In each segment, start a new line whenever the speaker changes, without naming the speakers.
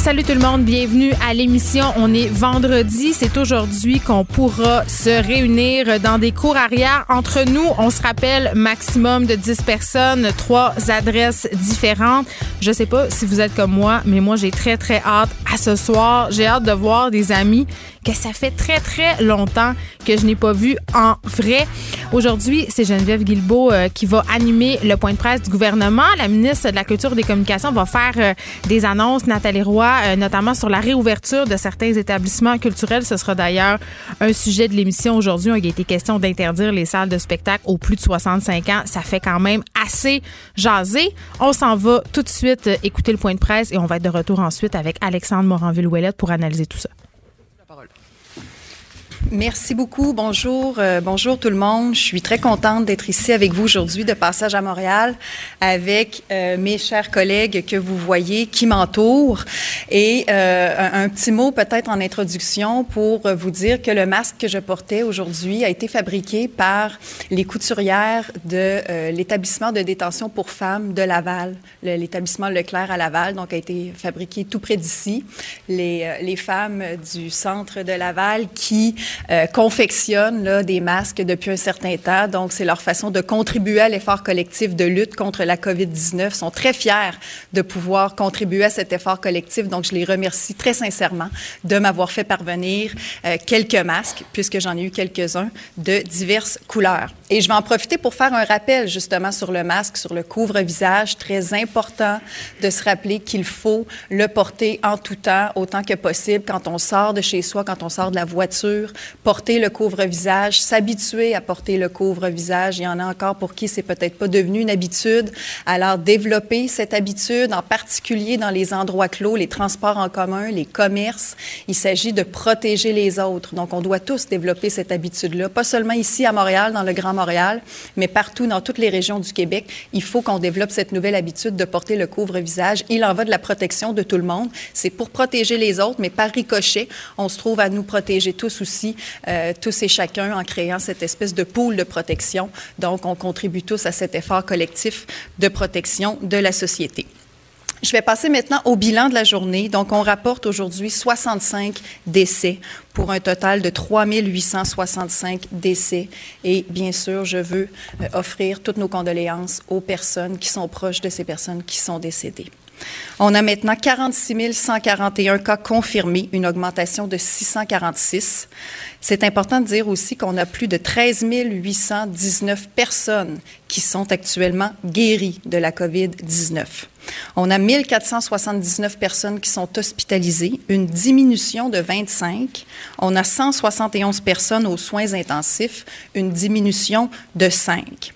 Salut tout le monde, bienvenue à l'émission. On est vendredi, c'est aujourd'hui qu'on pourra se réunir dans des cours arrière. Entre nous, on se rappelle maximum de 10 personnes, trois adresses différentes. Je sais pas si vous êtes comme moi, mais moi j'ai très très hâte à ce soir. J'ai hâte de voir des amis que ça fait très très longtemps que je n'ai pas vu en vrai. Aujourd'hui, c'est Geneviève Guilbeault euh, qui va animer le point de presse du gouvernement. La ministre de la Culture et des Communications va faire euh, des annonces, Nathalie Roy, euh, notamment sur la réouverture de certains établissements culturels. Ce sera d'ailleurs un sujet de l'émission aujourd'hui. Il a été question d'interdire les salles de spectacle aux plus de 65 ans. Ça fait quand même assez jaser. On s'en va tout de suite écouter le point de presse et on va être de retour ensuite avec Alexandre Moranville-Ouellette pour analyser tout ça.
Merci beaucoup. Bonjour, euh, bonjour tout le monde. Je suis très contente d'être ici avec vous aujourd'hui de passage à Montréal avec euh, mes chers collègues que vous voyez qui m'entourent et euh, un, petit mot peut-être en introduction pour vous dire que le masque que je portais aujourd'hui a été fabriqué par les couturières de l'établissement de détention pour femmes de Laval, l'établissement Leclerc à Laval, donc a été fabriqué tout près d'ici. Les, les femmes du centre de Laval qui euh, confectionnent là, des masques depuis un certain temps. Donc, c'est leur façon de contribuer à l'effort collectif de lutte contre la COVID-19. Ils sont très fiers de pouvoir contribuer à cet effort collectif. Donc, je les remercie très sincèrement de m'avoir fait parvenir euh, quelques masques, puisque j'en ai eu quelques-uns de diverses couleurs. Et je vais en profiter pour faire un rappel justement sur le masque, sur le couvre-visage. Très important de se rappeler qu'il faut le porter en tout temps, autant que possible, quand on sort de chez soi, quand on sort de la voiture, porter le couvre-visage, s'habituer à porter le couvre-visage. Il y en a encore pour qui c'est peut-être pas devenu une habitude. Alors, développer cette habitude, en particulier dans les endroits clos, les transports en commun, les commerces. Il s'agit de protéger les autres. Donc, on doit tous développer cette habitude-là, pas seulement ici à Montréal, dans le Grand Montréal, mais partout dans toutes les régions du Québec. Il faut qu'on développe cette nouvelle habitude de porter le couvre-visage. Il en va de la protection de tout le monde. C'est pour protéger les autres, mais par ricochet, on se trouve à nous protéger tous aussi euh, tous et chacun en créant cette espèce de pool de protection. Donc, on contribue tous à cet effort collectif de protection de la société. Je vais passer maintenant au bilan de la journée. Donc, on rapporte aujourd'hui 65 décès pour un total de 3 865 décès. Et bien sûr, je veux euh, offrir toutes nos condoléances aux personnes qui sont proches de ces personnes qui sont décédées. On a maintenant 46 141 cas confirmés, une augmentation de 646. C'est important de dire aussi qu'on a plus de 13 819 personnes qui sont actuellement guéries de la COVID-19. On a 1479 personnes qui sont hospitalisées, une diminution de 25. On a 171 personnes aux soins intensifs, une diminution de 5.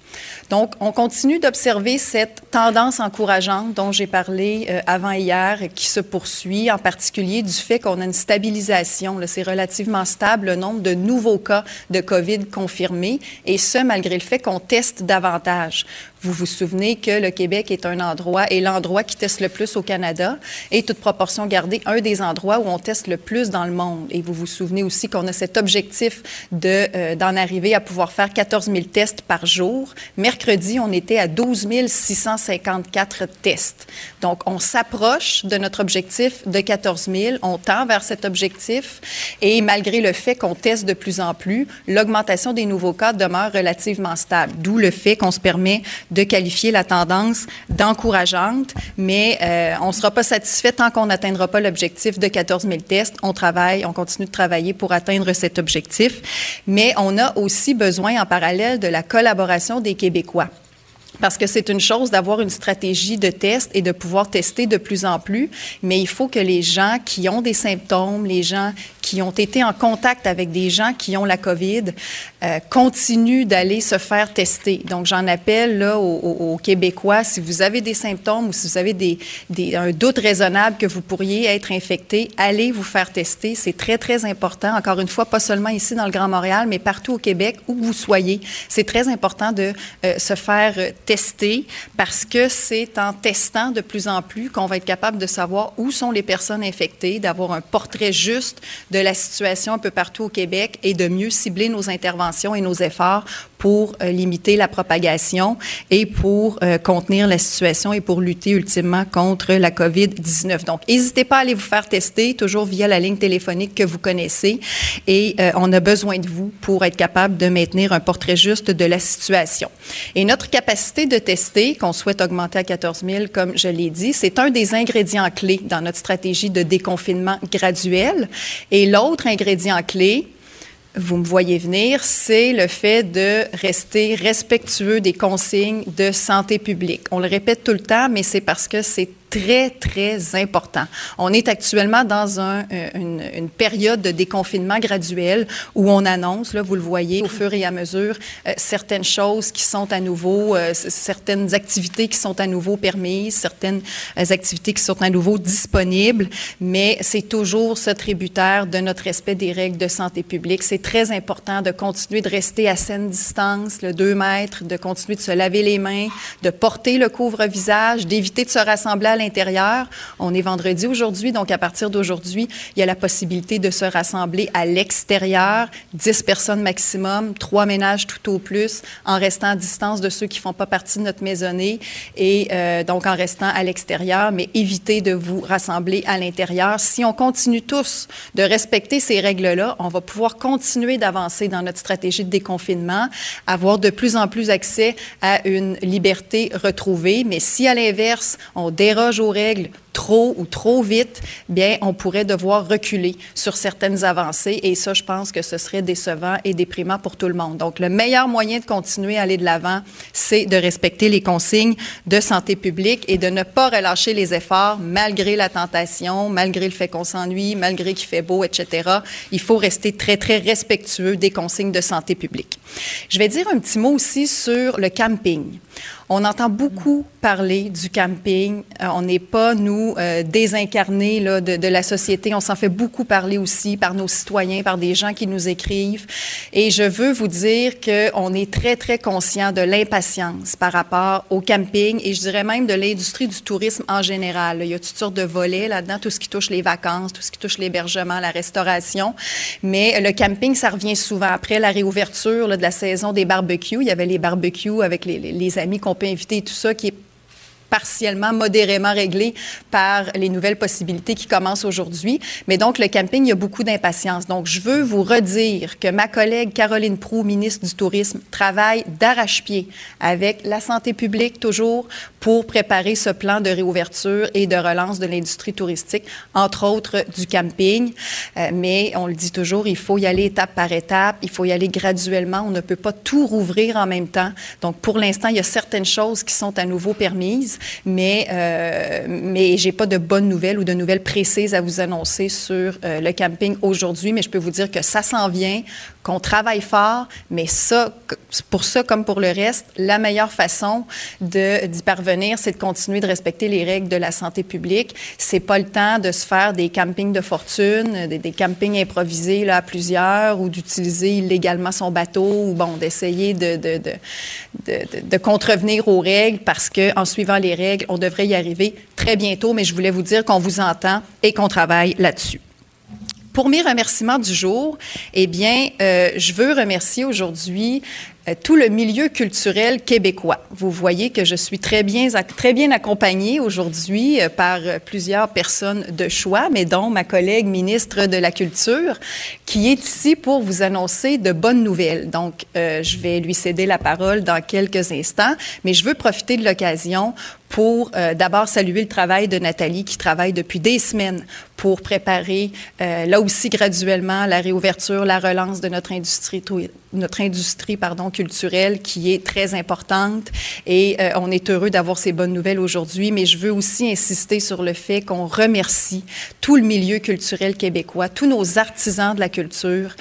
Donc, on continue d'observer cette tendance encourageante dont j'ai parlé euh, avant hier, qui se poursuit, en particulier du fait qu'on a une stabilisation. C'est relativement stable le nombre de nouveaux cas de COVID confirmés, et ce, malgré le fait qu'on teste davantage. Vous vous souvenez que le Québec est un endroit, et l'endroit qui teste le plus au Canada, et toute proportion gardée, un des endroits où on teste le plus dans le monde. Et vous vous souvenez aussi qu'on a cet objectif de, euh, d'en arriver à pouvoir faire 14 000 tests par jour. Mercredi, on était à 12 654 tests. Donc, on s'approche de notre objectif de 14 000. On tend vers cet objectif. Et malgré le fait qu'on teste de plus en plus, l'augmentation des nouveaux cas demeure relativement stable. D'où le fait qu'on se permet de qualifier la tendance d'encourageante, mais euh, on ne sera pas satisfait tant qu'on n'atteindra pas l'objectif de 14 000 tests. On travaille, on continue de travailler pour atteindre cet objectif, mais on a aussi besoin en parallèle de la collaboration des Québécois. Parce que c'est une chose d'avoir une stratégie de test et de pouvoir tester de plus en plus, mais il faut que les gens qui ont des symptômes, les gens qui ont été en contact avec des gens qui ont la COVID euh, continuent d'aller se faire tester. Donc, j'en appelle là aux, Québécois, si vous avez des symptômes ou si vous avez des, des, un doute raisonnable que vous pourriez être infecté, allez vous faire tester. C'est très, très important. Encore une fois, pas seulement ici dans le Grand Montréal, mais partout au Québec, où vous soyez. C'est très important de euh, se faire tester parce que c'est en testant de plus en plus qu'on va être capable de savoir où sont les personnes infectées, d'avoir un portrait juste de la situation un peu partout au Québec et de mieux cibler nos interventions et nos efforts pour euh, limiter la propagation et pour euh, contenir la situation et pour lutter ultimement contre la COVID-19. Donc, n'hésitez pas à aller vous faire tester, toujours via la ligne téléphonique que vous connaissez. Et euh, on a besoin de vous pour être capable de maintenir un portrait juste de la situation. Et notre capacité de tester, qu'on souhaite augmenter à 14 000, comme je l'ai dit, c'est un des ingrédients clés dans notre stratégie de déconfinement graduel. Et l'autre ingrédient clé, vous me voyez venir, c'est le fait de rester respectueux des consignes de santé publique. On le répète tout le temps, mais c'est parce que c'est très, très important. On est actuellement dans un, euh, une, une, période de déconfinement graduel où on annonce, là, vous le voyez, au fur et à mesure, euh, certaines choses qui sont à nouveau, euh, certaines activités qui sont à nouveau permises, certaines activités qui sont à nouveau disponibles, mais c'est toujours ce tributaire de notre respect des règles de santé publique. C'est très important de continuer de rester à saine distance, le 2 mètres, de continuer de se laver les mains, de porter le couvre-visage, d'éviter de se rassembler à l'intérieur. On est vendredi aujourd'hui, donc à partir d'aujourd'hui, il y a la possibilité de se rassembler à l'extérieur, 10 personnes maximum, trois ménages tout au plus, en restant à distance de ceux qui font pas partie de notre maisonnée et euh, donc en restant à l'extérieur, mais évitez de vous rassembler à l'intérieur. Si on continue tous de respecter ces règles-là, on va pouvoir continuer d'avancer dans notre stratégie de déconfinement, avoir de plus en plus accès à une liberté retrouvée. Mais si à l'inverse, on déroge aux règles trop ou trop vite, bien, on pourrait devoir reculer sur certaines avancées et ça, je pense que ce serait décevant et déprimant pour tout le monde. Donc, le meilleur moyen de continuer à aller de l'avant, c'est de respecter les consignes de santé publique et de ne pas relâcher les efforts malgré la tentation, malgré le fait qu'on s'ennuie, malgré qu'il fait beau, etc. Il faut rester très, très respectueux des consignes de santé publique. Je vais dire un petit mot aussi sur le camping. On entend beaucoup parler du camping. Euh, on n'est pas, nous, euh, désincarnés de, la société. On s'en fait beaucoup parler aussi par nos citoyens, par des gens qui nous écrivent. Et je veux vous dire qu'on est très, très conscient de l'impatience par rapport au camping et je dirais même de l'industrie du tourisme en général. Il y a toutes sortes de volets là-dedans, tout ce qui touche les vacances, tout ce qui touche l'hébergement, la restauration. Mais le camping, ça revient souvent. Après la réouverture de la saison des barbecues, il y avait les barbecues avec les, les, amis qu'on peut inviter, tout ça qui est partiellement, modérément réglé par les nouvelles possibilités qui commencent aujourd'hui. Mais donc, le camping, il y a beaucoup d'impatience. Donc, je veux vous redire que ma collègue Caroline Proux, ministre du Tourisme, travaille d'arrache-pied avec la santé publique toujours pour préparer ce plan de réouverture et de relance de l'industrie touristique, entre autres du camping. Euh, mais on le dit toujours, il faut y aller étape par étape, il faut y aller graduellement. On ne peut pas tout rouvrir en même temps. Donc, pour l'instant, il y a certaines choses qui sont à nouveau permises mais, euh, mais je n'ai pas de bonnes nouvelles ou de nouvelles précises à vous annoncer sur euh, le camping aujourd'hui, mais je peux vous dire que ça s'en vient, qu'on travaille fort, mais ça, pour ça comme pour le reste, la meilleure façon d'y parvenir, c'est de continuer de respecter les règles de la santé publique. C'est pas le temps de se faire des campings de fortune, des, campings improvisés à plusieurs ou d'utiliser illégalement son bateau ou bon, d'essayer de, de, de, de, de contrevenir aux règles parce que en suivant les règles. On devrait y arriver très bientôt, mais je voulais vous dire qu'on vous entend et qu'on travaille là-dessus. Pour mes remerciements du jour, eh bien, euh, je veux remercier aujourd'hui euh, tout le milieu culturel québécois. Vous voyez que je suis très bien, accompagnée aujourd'hui euh, par plusieurs personnes de choix, mais dont ma collègue ministre de la Culture, qui est ici pour vous annoncer de bonnes nouvelles. Donc, je vais lui céder la parole dans quelques instants, mais je veux profiter de l'occasion pour euh, d'abord saluer le travail de Nathalie qui travaille depuis des semaines pour préparer euh, là aussi graduellement la réouverture, la relance de notre industrie notre industrie pardon culturelle qui est très importante. Et euh, on est heureux d'avoir ces bonnes nouvelles aujourd'hui mais je veux aussi insister sur le fait qu'on remercie tout le milieu culturel québécois, tous nos artisans de la culture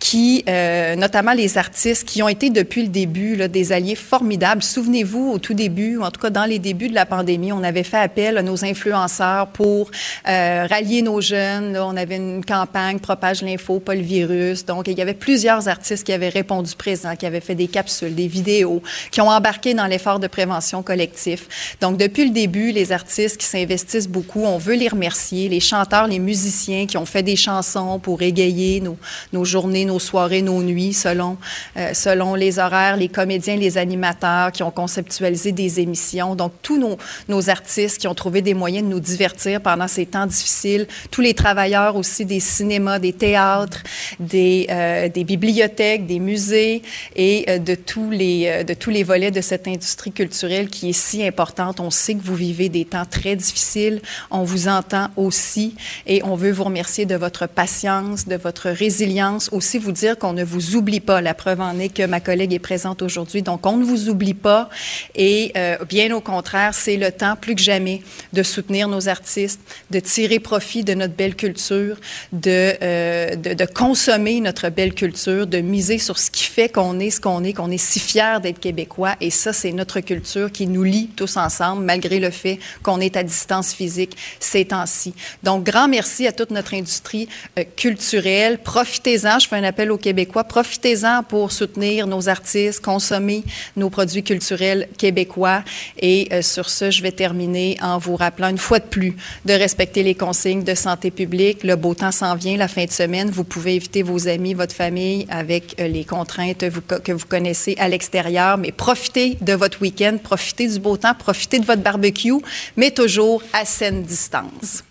qui, euh, notamment les artistes qui ont été depuis le début là, des alliés formidables. Souvenez-vous, au tout début, ou en tout cas dans les débuts de la pandémie, on avait fait appel à nos influenceurs pour euh, rallier nos jeunes. Là, on avait une campagne Propage l'info, pas le virus. Donc, il y avait plusieurs artistes qui avaient répondu présent, qui avaient fait des capsules, des vidéos, qui ont embarqué dans l'effort de prévention collectif. Donc, depuis le début, les artistes qui s'investissent beaucoup, on veut les remercier. Les chanteurs, les musiciens qui ont fait des chansons pour égayer nos, nos journées, nos soirées, nos nuits, selon, euh, selon les horaires, les comédiens, les animateurs qui ont conceptualisé des émissions. Donc, tous nos, nos artistes qui ont trouvé des moyens de nous divertir pendant ces temps difficiles, tous les travailleurs aussi des cinémas, des théâtres, des, euh, des bibliothèques, des musées et euh, de, tous les, de tous les volets de cette industrie culturelle qui est si importante. On sait que vous vivez des temps très difficiles. On vous entend aussi et on veut vous remercier de votre patience, de votre résilience, aussi vous dire qu'on ne vous oublie pas. La preuve en est que ma collègue est présente aujourd'hui. Donc, on ne vous oublie pas. Et euh, bien au contraire, c'est le temps plus que jamais de soutenir nos artistes, de tirer profit de notre belle culture, de, euh, de, de, consommer notre belle culture, de miser sur ce qui fait qu'on est ce qu'on est, qu'on est si fiers d'être québécois. Et ça, c'est notre culture qui nous lie tous ensemble, malgré le fait qu'on est à distance physique ces temps-ci. Donc, grand merci à toute notre industrie euh, culturelle. Profitez-en. Je fais un appel aux Québécois. Profitez-en pour soutenir nos artistes, consommer nos produits culturels québécois. Et euh, sur ce, je vais terminer en vous rappelant une fois de plus de respecter les consignes de santé publique. Le beau temps s'en vient la fin de semaine. Vous pouvez éviter vos amis, votre famille avec euh, les contraintes que vous connaissez à l'extérieur, mais profitez de votre week-end, profitez du beau temps, profitez de votre barbecue, mais toujours à saine distance.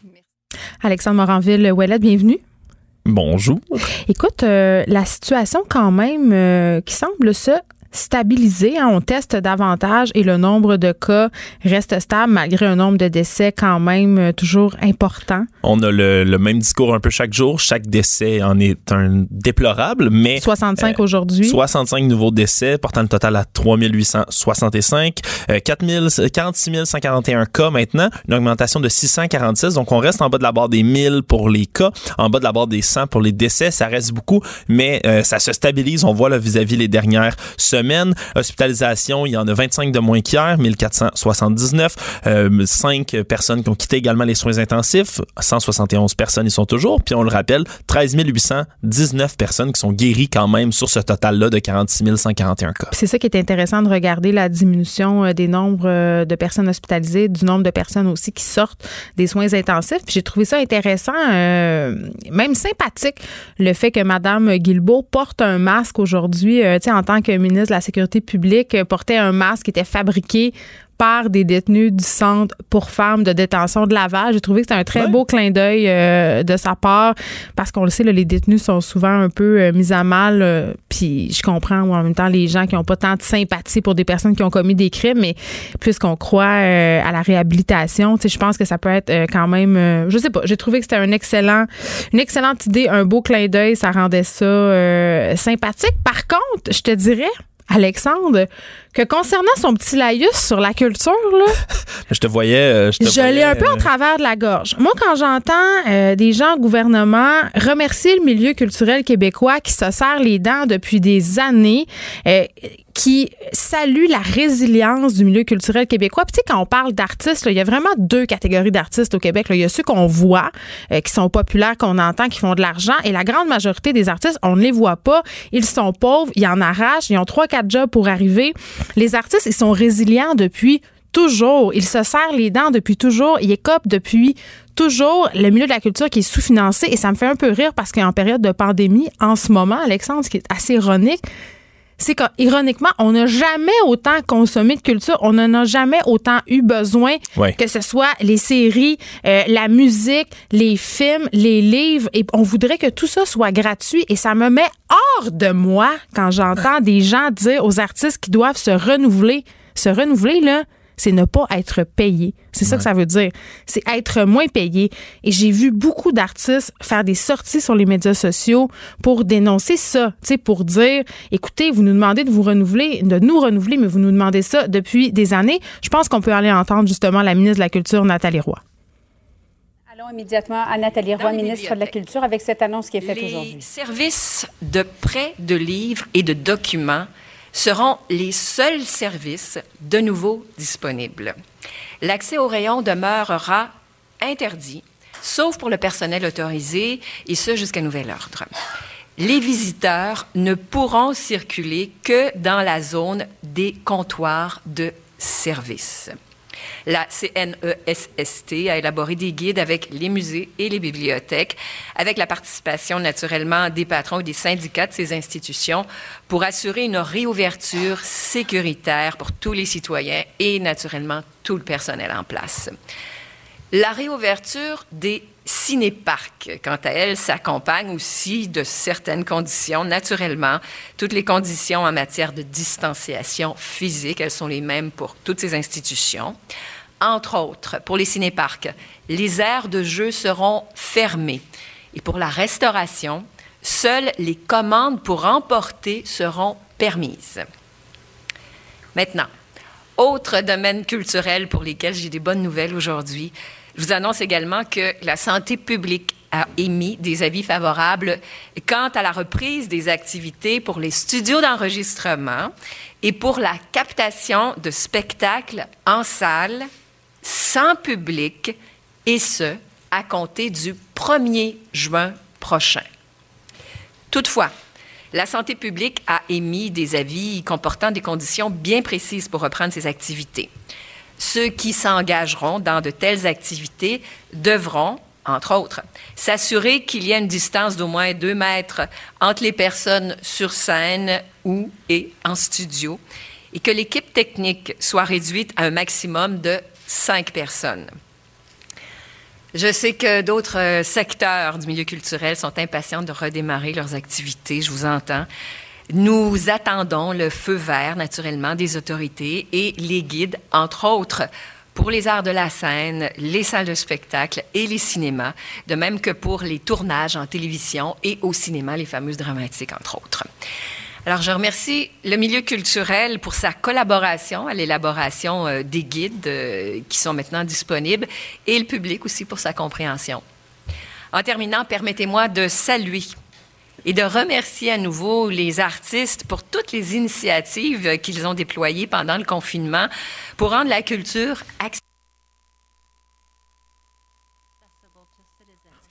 Alexandre Moranville-Ouellet, bienvenue.
Bonjour.
Écoute, euh, la situation quand même euh, qui semble se stabilisé. Hein. on teste davantage et le nombre de cas reste stable malgré un nombre de décès quand même euh, toujours important.
On a le, même discours un peu chaque jour. Chaque décès en est un déplorable, mais
65 euh, aujourd'hui.
65 nouveaux décès, portant le total à 3865. Euh, 46 141 cas maintenant, une augmentation de 646. Donc on reste en bas de la barre des 1000 pour les cas, en bas de la barre des 100 pour les décès. Ça reste beaucoup, mais euh, ça se stabilise. On voit vis-à-vis -vis les dernières semaines semaine. Hospitalisation, il y en a 25 de moins qu'hier, 1479. Euh, 5 personnes qui ont quitté également les soins intensifs. 171 personnes y sont toujours. Puis on le rappelle, 13 819 personnes qui sont guéries quand même sur ce total-là de 46 141 cas.
C'est ça qui est intéressant de regarder la diminution euh, des nombres euh, de personnes hospitalisées, du nombre de personnes aussi qui sortent des soins intensifs. Puis j'ai trouvé ça intéressant, euh, même sympathique, le fait que Mme Guilbeault porte un masque aujourd'hui, euh, en tant que ministre de la Sécurité publique euh, portait un masque qui était fabriqué par des détenus du centre pour femmes de détention de Laval. J'ai trouvé que c'était un très beau clin d'œil euh, de sa part parce qu'on le sait, les détenus sont souvent un peu euh, mis à mal. puis je comprends en même temps les gens qui n'ont pas tant de sympathie pour des personnes qui ont commis des crimes, mais puisqu'on croit à la réhabilitation, je pense que ça peut être quand même, je sais pas, j'ai trouvé que c'était un excellent, une excellente idée, un beau clin d'œil, ça rendait ça sympathique. Par contre, je te dirais, Alexandre, que concernant son petit laïus sur la culture, là,
je te voyais. Euh,
je, l'ai un peu en euh, travers de la gorge. Moi, quand j'entends euh, des gens au gouvernement remercier le milieu culturel québécois qui se serre les dents depuis des années, qui salue la résilience du milieu culturel québécois. Puis, tu sais, quand on parle d'artistes, il y a vraiment deux catégories d'artistes au Québec. Il y a ceux qu'on voit, qui sont populaires, qu'on entend, qui font de l'argent. Et la grande majorité des artistes, on ne les voit pas. Ils sont pauvres, ils en arrachent, ils ont trois, quatre jobs pour arriver. Les artistes, ils sont résilients depuis toujours. Ils se serrent les dents depuis toujours. Ils écopent depuis toujours le milieu de la culture qui est sous-financé. Et ça me fait un peu rire parce qu'en période de pandémie, en ce moment, Alexandre, ce qui est assez ironique, c'est qu'ironiquement, on n'a jamais autant consommé de culture, on n'en a jamais autant eu besoin, que ce soit les séries, euh, la musique, les films, les livres, et on voudrait que tout ça soit gratuit. Et ça me met hors de moi quand j'entends des gens dire aux artistes qui doivent se renouveler. Se renouveler, là, c'est ne pas être payé. C'est ça que ça veut dire. C'est être moins payé. Et j'ai vu beaucoup d'artistes faire des sorties sur les médias sociaux pour dénoncer ça, tu sais, pour dire, écoutez, vous nous demandez de vous renouveler, de nous renouveler, mais vous nous demandez ça depuis des années. Je pense qu'on peut aller entendre justement la ministre de la Culture, Nathalie Roy.
Allons immédiatement à Nathalie Roy, ministre de la Culture, avec cette annonce qui est faite aujourd'hui.
Les services de prêt de livres et de documents seront les seuls services de nouveau disponibles. L'accès au rayon demeurera interdit, sauf pour le personnel autorisé, et ce jusqu'à nouvel ordre. Les visiteurs ne pourront circuler que dans la zone des comptoirs de service. La CNESST a élaboré des guides avec les musées et les bibliothèques, avec la participation naturellement des patrons et des syndicats de ces institutions, pour assurer une réouverture sécuritaire pour tous les citoyens et naturellement tout le personnel en place. La réouverture des cinéparcs, quant à elle, s'accompagne aussi de certaines conditions. Naturellement, toutes les conditions en matière de distanciation physique, elles sont les mêmes pour toutes ces institutions. Entre autres, pour les cinéparcs, les aires de jeu seront fermées. Et pour la restauration, seules les commandes pour emporter seront permises. Maintenant, autre domaine culturel pour lesquels j'ai des bonnes nouvelles aujourd'hui, je vous annonce également que la santé publique a émis des avis favorables quant à la reprise des activités pour les studios d'enregistrement et pour la captation de spectacles en salle sans public, et ce, à compter du 1er juin prochain. Toutefois, la santé publique a émis des avis comportant des conditions bien précises pour reprendre ces activités. Ceux qui s'engageront dans de telles activités devront, entre autres, s'assurer qu'il y a une distance d'au moins deux mètres entre les personnes sur scène ou et en studio et que l'équipe technique soit réduite à un maximum de cinq personnes. Je sais que d'autres secteurs du milieu culturel sont impatients de redémarrer leurs activités, je vous entends. Nous attendons le feu vert, naturellement, des autorités et les guides, entre autres, pour les arts de la scène, les salles de spectacle et les cinémas, de même que pour les tournages en télévision et au cinéma, les fameuses dramatiques, entre autres. Alors, je remercie le milieu culturel pour sa collaboration à l'élaboration euh, des guides euh, qui sont maintenant disponibles et le public aussi pour sa compréhension. En terminant, permettez-moi de saluer et de remercier à nouveau les artistes pour toutes les initiatives qu'ils ont déployées pendant le confinement pour rendre la culture accessible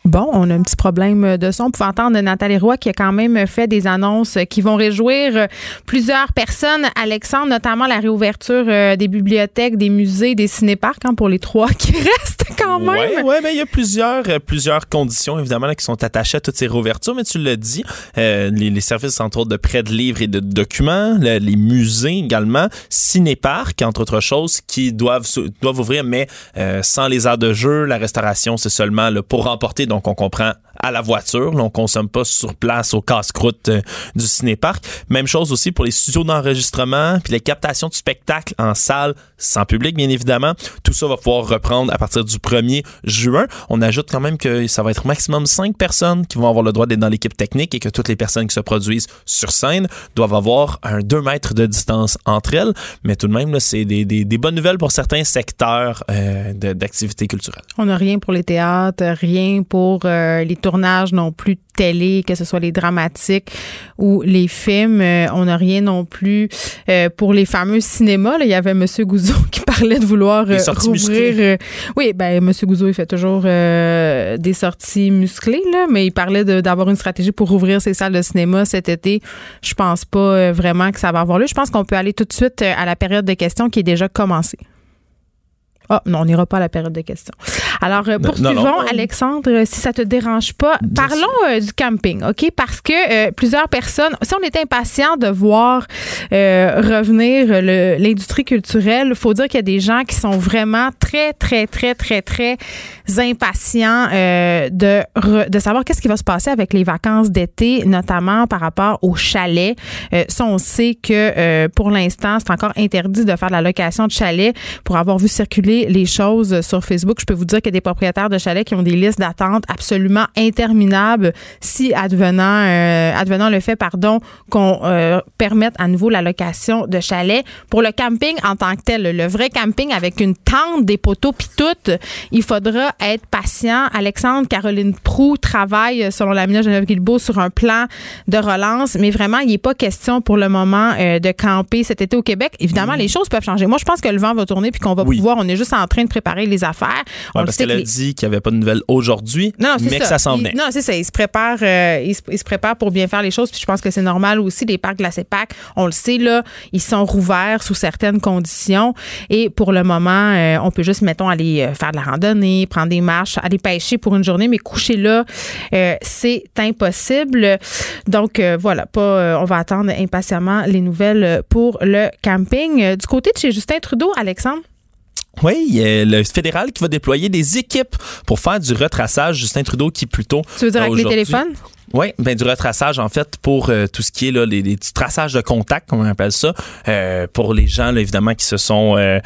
Bon, on a un petit problème de son. On peut entendre Nathalie Roy qui a quand même fait des annonces qui vont réjouir plusieurs personnes. Alexandre, notamment la réouverture euh, des bibliothèques, des musées, des cinéparcs hein, pour les trois qui restent quand même.
Oui, ouais, mais il y a plusieurs, euh, plusieurs conditions, évidemment, là, qui sont attachées à toutes ces réouvertures. Mais tu l'as dit, euh, les, les, services, entre autres, de prêt de livres et de documents, le, les musées également, cinéparcs, entre autres choses, qui doivent, doivent ouvrir, mais sans les arts de jeu, la restauration, c'est seulement là, pour remporter. Donc, donc on comprend à la voiture. Là, on consomme pas sur place au casse-croûte euh, du cinéparc. Même chose aussi pour les studios d'enregistrement, puis les captations de spectacles en salle sans public, bien évidemment. Tout ça va pouvoir reprendre à partir du 1er juin. On ajoute quand même que ça va être maximum 5 personnes qui vont avoir le droit d'être dans l'équipe technique et que toutes les personnes qui se produisent sur scène doivent avoir un 2 mètres de distance entre elles. Mais tout de même, c'est des, bonnes nouvelles pour certains secteurs euh, d'activité culturelle.
On n'a rien pour les théâtres, rien pour euh, les tournages non plus de télé, que ce soit les dramatiques ou les films. Euh, on n'a rien non plus euh, pour les fameux cinémas. Là, il y avait M. Gouzeau qui parlait de vouloir rouvrir. Oui, ben M. Gouzeau, il fait toujours des sorties musclées, là, mais il parlait d'avoir une stratégie pour rouvrir ses salles de cinéma cet été. Je pense pas vraiment que ça va avoir lieu. Je pense qu'on peut aller tout de suite à la période de questions qui est déjà commencée. Ah, non, on n'ira pas à la période de questions. Alors, euh, poursuivons, Alexandre, si ça te dérange pas. Parlons euh, du camping, OK? Parce que plusieurs personnes, si on était impatient de voir revenir l'industrie culturelle, il faut dire qu'il y a des gens qui sont vraiment très, très, très, très, très impatients de, de savoir qu'est-ce qui va se passer avec les vacances d'été, notamment par rapport aux chalets. ça, on sait que pour l'instant, c'est encore interdit de faire de la location de chalets. Pour avoir vu circuler les choses sur Facebook, je peux vous dire qu'il y a des propriétaires de chalets qui ont des listes d'attente absolument interminables si advenant, euh, advenant le fait, pardon, qu'on euh, permette à nouveau la location de chalets. Pour le camping en tant que tel, le vrai camping avec une tente, des poteaux puis tout, il faudra être patient. Alexandre Caroline Prou travaille, selon la ministre Geneviève Guilbeault, sur un plan de relance, mais vraiment, il n'est pas question pour le moment euh, de camper cet été au Québec. Évidemment, mm. les choses peuvent changer. Moi, je pense que le vent va tourner puis qu'on va pouvoir, on est juste en train de préparer les affaires.
on parce qu'elle a dit qu'il n'y avait pas de nouvelles aujourd'hui, mais que ça s'en venait.
non, c'est ça. Ils se préparent, euh, ils, se, préparent pour bien faire les choses. Puis je pense que c'est normal aussi. Les parcs de la CEPAC, on le sait, là, ils sont rouverts sous certaines conditions. Et pour le moment, euh, on peut juste, mettons, aller euh, faire de la randonnée, prendre des marches, aller pêcher pour une journée, mais coucher là, c'est impossible. Donc, voilà, pas, on va attendre impatiemment les nouvelles pour le camping. Du côté de chez Justin Trudeau, Alexandre?
Oui, il y a le fédéral qui va déployer des équipes pour faire du retraçage. Justin Trudeau qui plutôt.
Tu veux dire avec les téléphones?
Oui, ben du retraçage en fait pour euh, tout ce qui est là les, les traçages de contact, comme on appelle ça, euh, pour les gens là, évidemment qui se sont euh,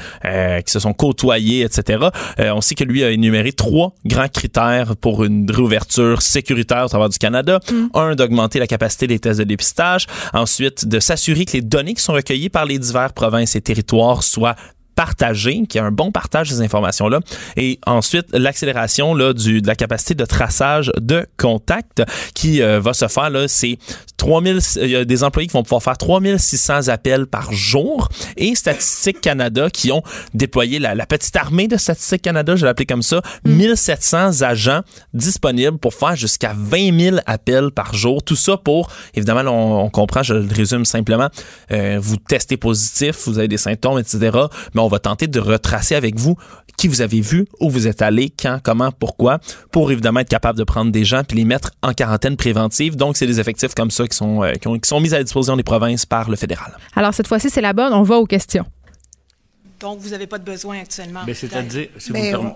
qui se sont côtoyés, etc. on sait que lui a énuméré trois grands critères pour une réouverture sécuritaire au travers du Canada. Mm. Un, d'augmenter la capacité des tests de dépistage. Ensuite, de s'assurer que les données qui sont recueillies par les divers provinces et territoires soient partager, qui a un bon partage des informations-là. Et ensuite, l'accélération là, du, de la capacité de traçage de contact qui euh, va se faire, là, c'est 3000, il y a des employés qui vont pouvoir faire 3600 appels par jour et Statistique Canada qui ont déployé la, la petite armée de Statistique Canada, je l'appeler comme ça, 1700 mm. agents disponibles pour faire jusqu'à 20 000 appels par jour. Tout ça pour, évidemment, on, on comprend, je le résume simplement, euh, vous testez positif, vous avez des symptômes, etc. Mais on va tenter de retracer avec vous qui vous avez vu, où vous êtes allé, quand, comment, pourquoi, pour évidemment être capable de prendre des gens puis les mettre en quarantaine préventive. Donc, c'est des effectifs comme ça qui sont, euh, qui, sont mis à la disposition des provinces par le fédéral.
Alors, cette fois-ci, c'est la bonne. On va aux questions.
Donc, vous n'avez pas de besoin actuellement.
Mais c'est-à-dire, si vous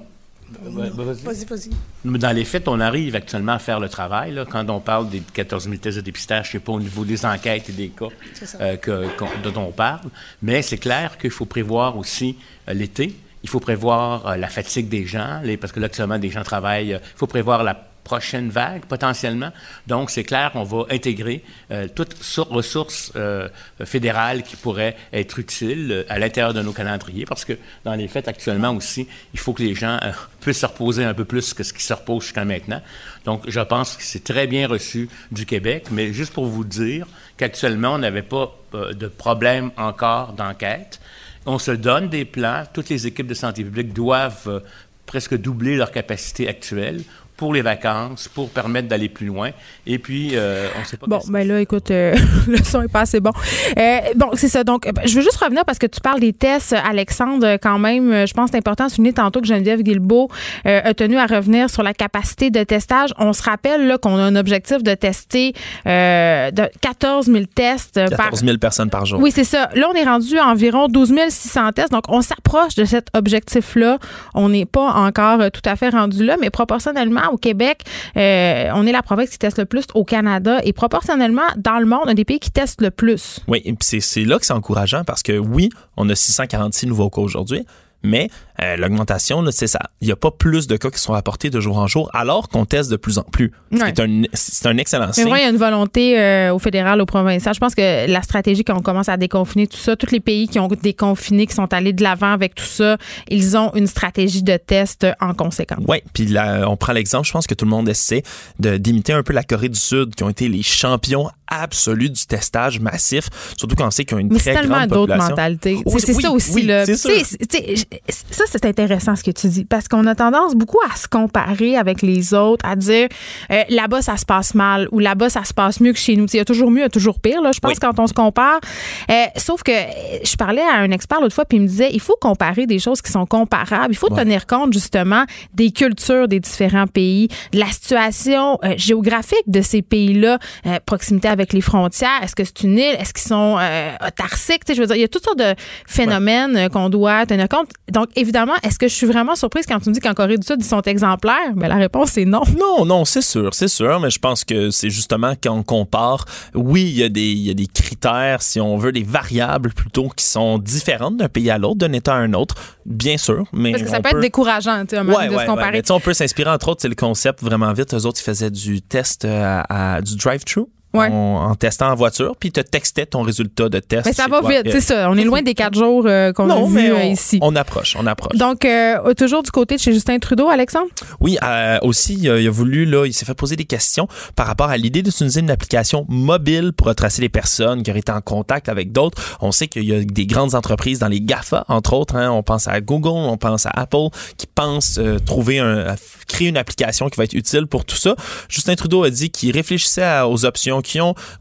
ben, Vas-y, vas-y. Dans les faits, on arrive actuellement à faire le travail. Là, quand on parle des 14 000 tests de dépistage, ce n'est pas au niveau des enquêtes et des cas euh, que, dont on parle, mais c'est clair qu'il faut prévoir aussi euh, l'été. Il faut prévoir euh, la fatigue des gens, les, parce que là, actuellement, des gens travaillent. Il faut prévoir la prochaine vague potentiellement. Donc, c'est clair, on va intégrer euh, toutes ressources euh, fédérales qui pourraient être utiles euh, à l'intérieur de nos calendriers, parce que dans les faits, actuellement aussi, il faut que les gens puissent se reposer un peu plus que ce qui se repose jusqu'à maintenant. Donc, je pense que c'est très bien reçu du Québec, mais juste pour vous dire qu'actuellement, on n'avait pas de problème encore d'enquête. On se donne des plans. Toutes les équipes de santé publique doivent presque doubler leur capacité actuelle pour les vacances, pour permettre d'aller plus loin. Et puis, euh, on ne sait pas.
Bon, ben là, écoute, euh, le son est pas assez bon. Euh, bon, c'est ça. Donc, je veux juste revenir parce que tu parles des tests, Alexandre, quand même. Je pense que c'est important de souligner tantôt que Geneviève Guilbeault a tenu à revenir sur la capacité de testage. On se rappelle là, qu'on a un objectif de tester de 14 000 tests
14 000 personnes par jour.
Oui, c'est ça. Là, on est rendu à environ 12 600 tests. Donc, on s'approche de cet objectif-là. On n'est pas encore tout à fait rendu là, mais proportionnellement, au Québec, euh, on est la province qui teste le plus au Canada et proportionnellement, dans le monde, un des pays qui teste le plus.
Oui, c'est là que c'est encourageant parce que oui, on a 646 nouveaux cas aujourd'hui, mais euh, l'augmentation, c'est ça. Il n'y a pas plus de cas qui sont rapportés de jour en jour, alors qu'on teste de plus en plus. C'est un, excellent signe.
Mais il y a une volonté euh, au fédéral, au provincial. Je pense que la stratégie, quand on commence à déconfiner tout ça, tous les pays qui ont déconfiné, qui sont allés de l'avant avec tout ça, ils ont une stratégie de test en conséquence.
Oui, puis là, on prend l'exemple, je pense que tout le monde essaie d'imiter un peu la Corée du Sud, qui ont été les champions absolus du testage massif, surtout quand on sait qu'ils ont une très grande population.
c'est tellement d'autres mentalités. c'est ça aussi. là. ça, c'est intéressant ce que tu dis parce qu'on a tendance beaucoup à se comparer avec les autres, à dire euh, là-bas ça se passe mal ou là-bas ça se passe mieux que chez nous. Il y a toujours mieux, il y a toujours pire. Là, je pense quand on se compare. Euh, sauf que je parlais à un expert l'autre fois puis il me disait il faut comparer des choses qui sont comparables. Il faut tenir compte justement des cultures des différents pays, de la situation euh, géographique de ces pays-là, proximité avec les frontières. Est-ce que c'est une île? Est-ce qu'ils sont autarciques? Je veux dire, il y a toutes sortes de phénomènes qu'on doit tenir compte. Donc évidemment, est-ce que je suis vraiment surprise quand tu me dis qu'en Corée du Sud, ils sont exemplaires? Mais la réponse est non.
Non, non, c'est sûr, c'est sûr, mais je pense que c'est justement quand on compare, oui, il y, a des, il y a des critères, si on veut, des variables plutôt qui sont différentes d'un pays à l'autre, d'un État à un autre, bien sûr, mais...
Parce que ça peut, être décourageant, tu sais,
ouais,
de se comparer.
on peut s'inspirer, entre autres, c'est le concept vraiment vite. Eux autres, ils faisaient du test euh, à du drive-thru en testant en voiture, puis te textais ton résultat de test.
Mais ça va vite, c'est ça. On est loin des quatre jours euh, qu'on a vu
euh,
ici.
On approche, on approche.
Donc, euh, toujours du côté de chez Justin Trudeau, Alexandre?
Oui, aussi, il a, voulu, là, il s'est fait poser des questions par rapport à l'idée d'utiliser une application mobile pour retracer les personnes qui auraient été en contact avec d'autres. On sait qu'il y a des grandes entreprises dans les GAFA, entre autres. Hein. on pense à Google, on pense à Apple, qui pensent trouver un, créer une application qui va être utile pour tout ça. Justin Trudeau a dit qu'il réfléchissait aux options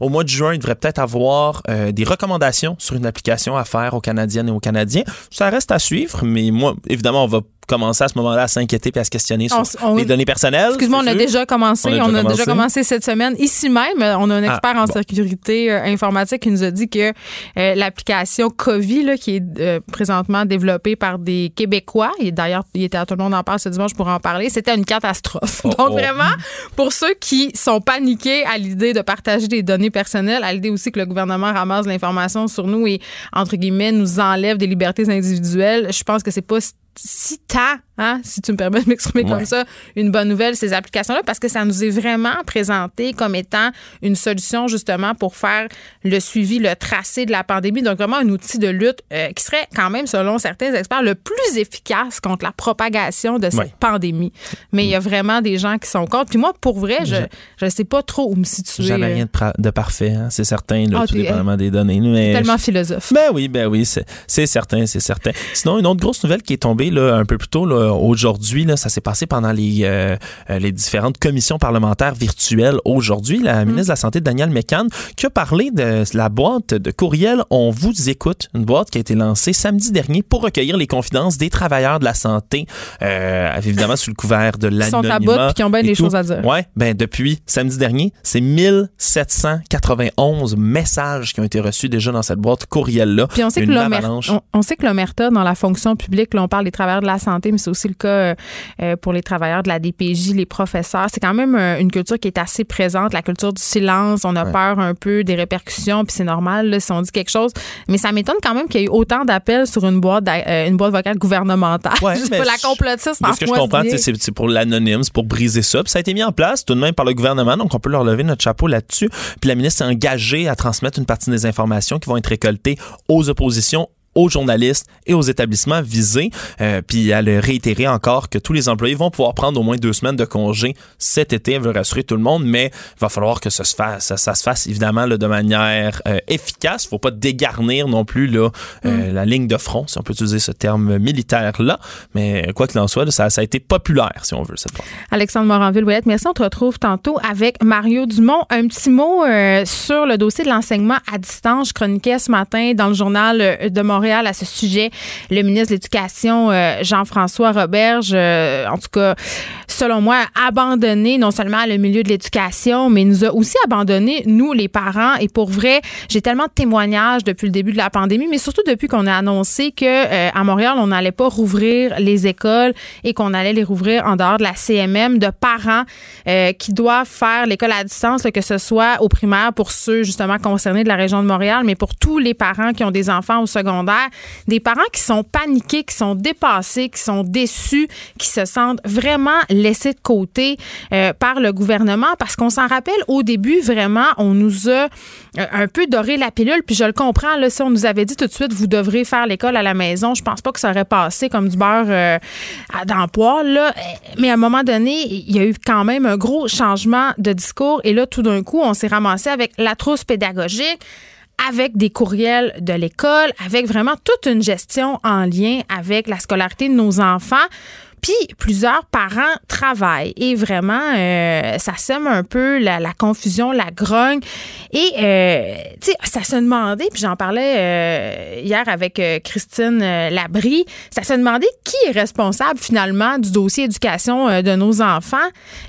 Au mois de juin, il devrait peut-être avoir euh, des recommandations sur une application à faire aux Canadiennes et aux Canadiens. Ça reste à suivre, mais moi, évidemment, on va commencer à ce moment-là à s'inquiéter et à se questionner sur les données personnelles.
Excuse-moi, on a déjà commencé. On a, déjà, commencé. cette semaine. Ici même, on a un ah, expert en sécurité euh, informatique qui nous a dit que euh, l'application COVID, là, qui est euh, présentement développée par des Québécois, et d'ailleurs, il était à tout le monde en parle ce dimanche pour en parler, c'était une catastrophe. Oh, Donc, oh. vraiment, pour ceux qui sont paniqués à l'idée de partager des données personnelles, à l'idée aussi que le gouvernement ramasse l'information sur nous et, entre guillemets, nous enlève des libertés individuelles, je pense que c'est pas si tant, hein, si tu me permets de m'exprimer comme ça, une bonne nouvelle, ces applications-là, parce que ça nous est vraiment présenté comme étant une solution justement pour faire le suivi, le tracé de la pandémie. Donc vraiment un outil de lutte euh, qui serait quand même, selon certains experts, le plus efficace contre la propagation de cette pandémie. Mais il y a vraiment des gens qui sont contre. Puis moi, pour vrai, je ne sais pas trop où me situer.
Jamais rien de, parfait, hein, c'est certain, là, ah, tout dépendamment des données. Mais
tellement philosophe.
Ben oui, ben oui, c'est certain, c'est certain. Sinon, une autre grosse nouvelle qui est tombée un peu plus tôt aujourd'hui. Ça s'est passé pendant les, euh, euh, les différentes commissions parlementaires virtuelles. Aujourd'hui, la mm. ministre de la Santé, Danielle McCann, qui a parlé de la boîte de courriel On vous écoute, une boîte qui a été lancée samedi dernier pour recueillir les confidences des travailleurs de la santé, euh, évidemment sous le couvert de l'anonymat. Ils sont à bout
et qui ont bien des choses à dire.
Ouais, ben depuis samedi dernier, c'est 1791 messages qui ont été reçus déjà dans cette boîte courriel-là.
Puis on sait, que on, on sait que l'Omerta, dans la fonction publique, là, on parle des travailleurs de la santé, mais c'est aussi le cas euh, euh, pour les travailleurs de la DPJ, les professeurs. C'est quand même euh, une culture qui est assez présente, la culture du silence. On a peur un peu des répercussions, puis c'est normal si on dit quelque chose. Mais ça m'étonne quand même qu'il y ait eu autant d'appels sur une boîte, une boîte vocale gouvernementale. Ouais, pas la complotiste.
Ce que je comprends, c'est pour l'anonyme, c'est pour briser ça. Puis ça a été mis en place tout de même par le gouvernement, donc on peut leur lever notre chapeau là-dessus. Puis la ministre s'est engagée à transmettre une partie des informations qui vont être récoltées aux oppositions aux journalistes et aux établissements visés. Euh, puis elle a réitéré encore que tous les employés vont pouvoir prendre au moins deux semaines de congé cet été. Elle veut rassurer tout le monde, mais il va falloir que ça se fasse, ça, se fasse évidemment là, de manière euh, efficace. Il faut pas dégarnir non plus là, euh, mm. la ligne de front, si on peut utiliser ce terme militaire-là. Mais quoi qu'il en soit, ça, ça, a été populaire, si on veut, cette fois.
Alexandre Moranville-Ouellette, merci. On te retrouve tantôt avec Mario Dumont. Un petit mot sur le dossier de l'enseignement à distance. Je chroniquais ce matin dans le journal de Montréal à ce sujet. Le ministre de l'Éducation, euh, Jean-François Roberge, euh, en tout cas, selon moi, a abandonné non seulement le milieu de l'éducation, mais nous a aussi abandonné, nous, les parents. Et pour vrai, j'ai tellement de témoignages depuis le début de la pandémie, mais surtout depuis qu'on a annoncé que euh, à Montréal, on n'allait pas rouvrir les écoles et qu'on allait les rouvrir en dehors de la CMM, de parents qui doivent faire l'école à distance, que ce soit au primaire pour ceux justement concernés de la région de Montréal, mais pour tous les parents qui ont des enfants au secondaire des parents qui sont paniqués, qui sont dépassés, qui sont déçus, qui se sentent vraiment laissés de côté euh, par le gouvernement. Parce qu'on s'en rappelle au début vraiment on nous a euh, un peu doré la pilule. Puis je le comprends là si on nous avait dit tout de suite vous devrez faire l'école à la maison, je pense pas que ça aurait passé comme du beurre euh, dans là, mais à un moment donné, il y a eu quand même un gros changement de discours. Et là tout d'un coup, on s'est ramassé avec la trousse pédagogique avec des courriels de l'école, avec vraiment toute une gestion en lien avec la scolarité de nos enfants. Puis plusieurs parents travaillent et vraiment, euh, ça sème un peu la, confusion, la grogne. Et, euh, tu sais, ça se demandait, puis j'en parlais euh, hier avec Christine Labrie, ça se demandait qui est responsable finalement du dossier éducation de nos enfants.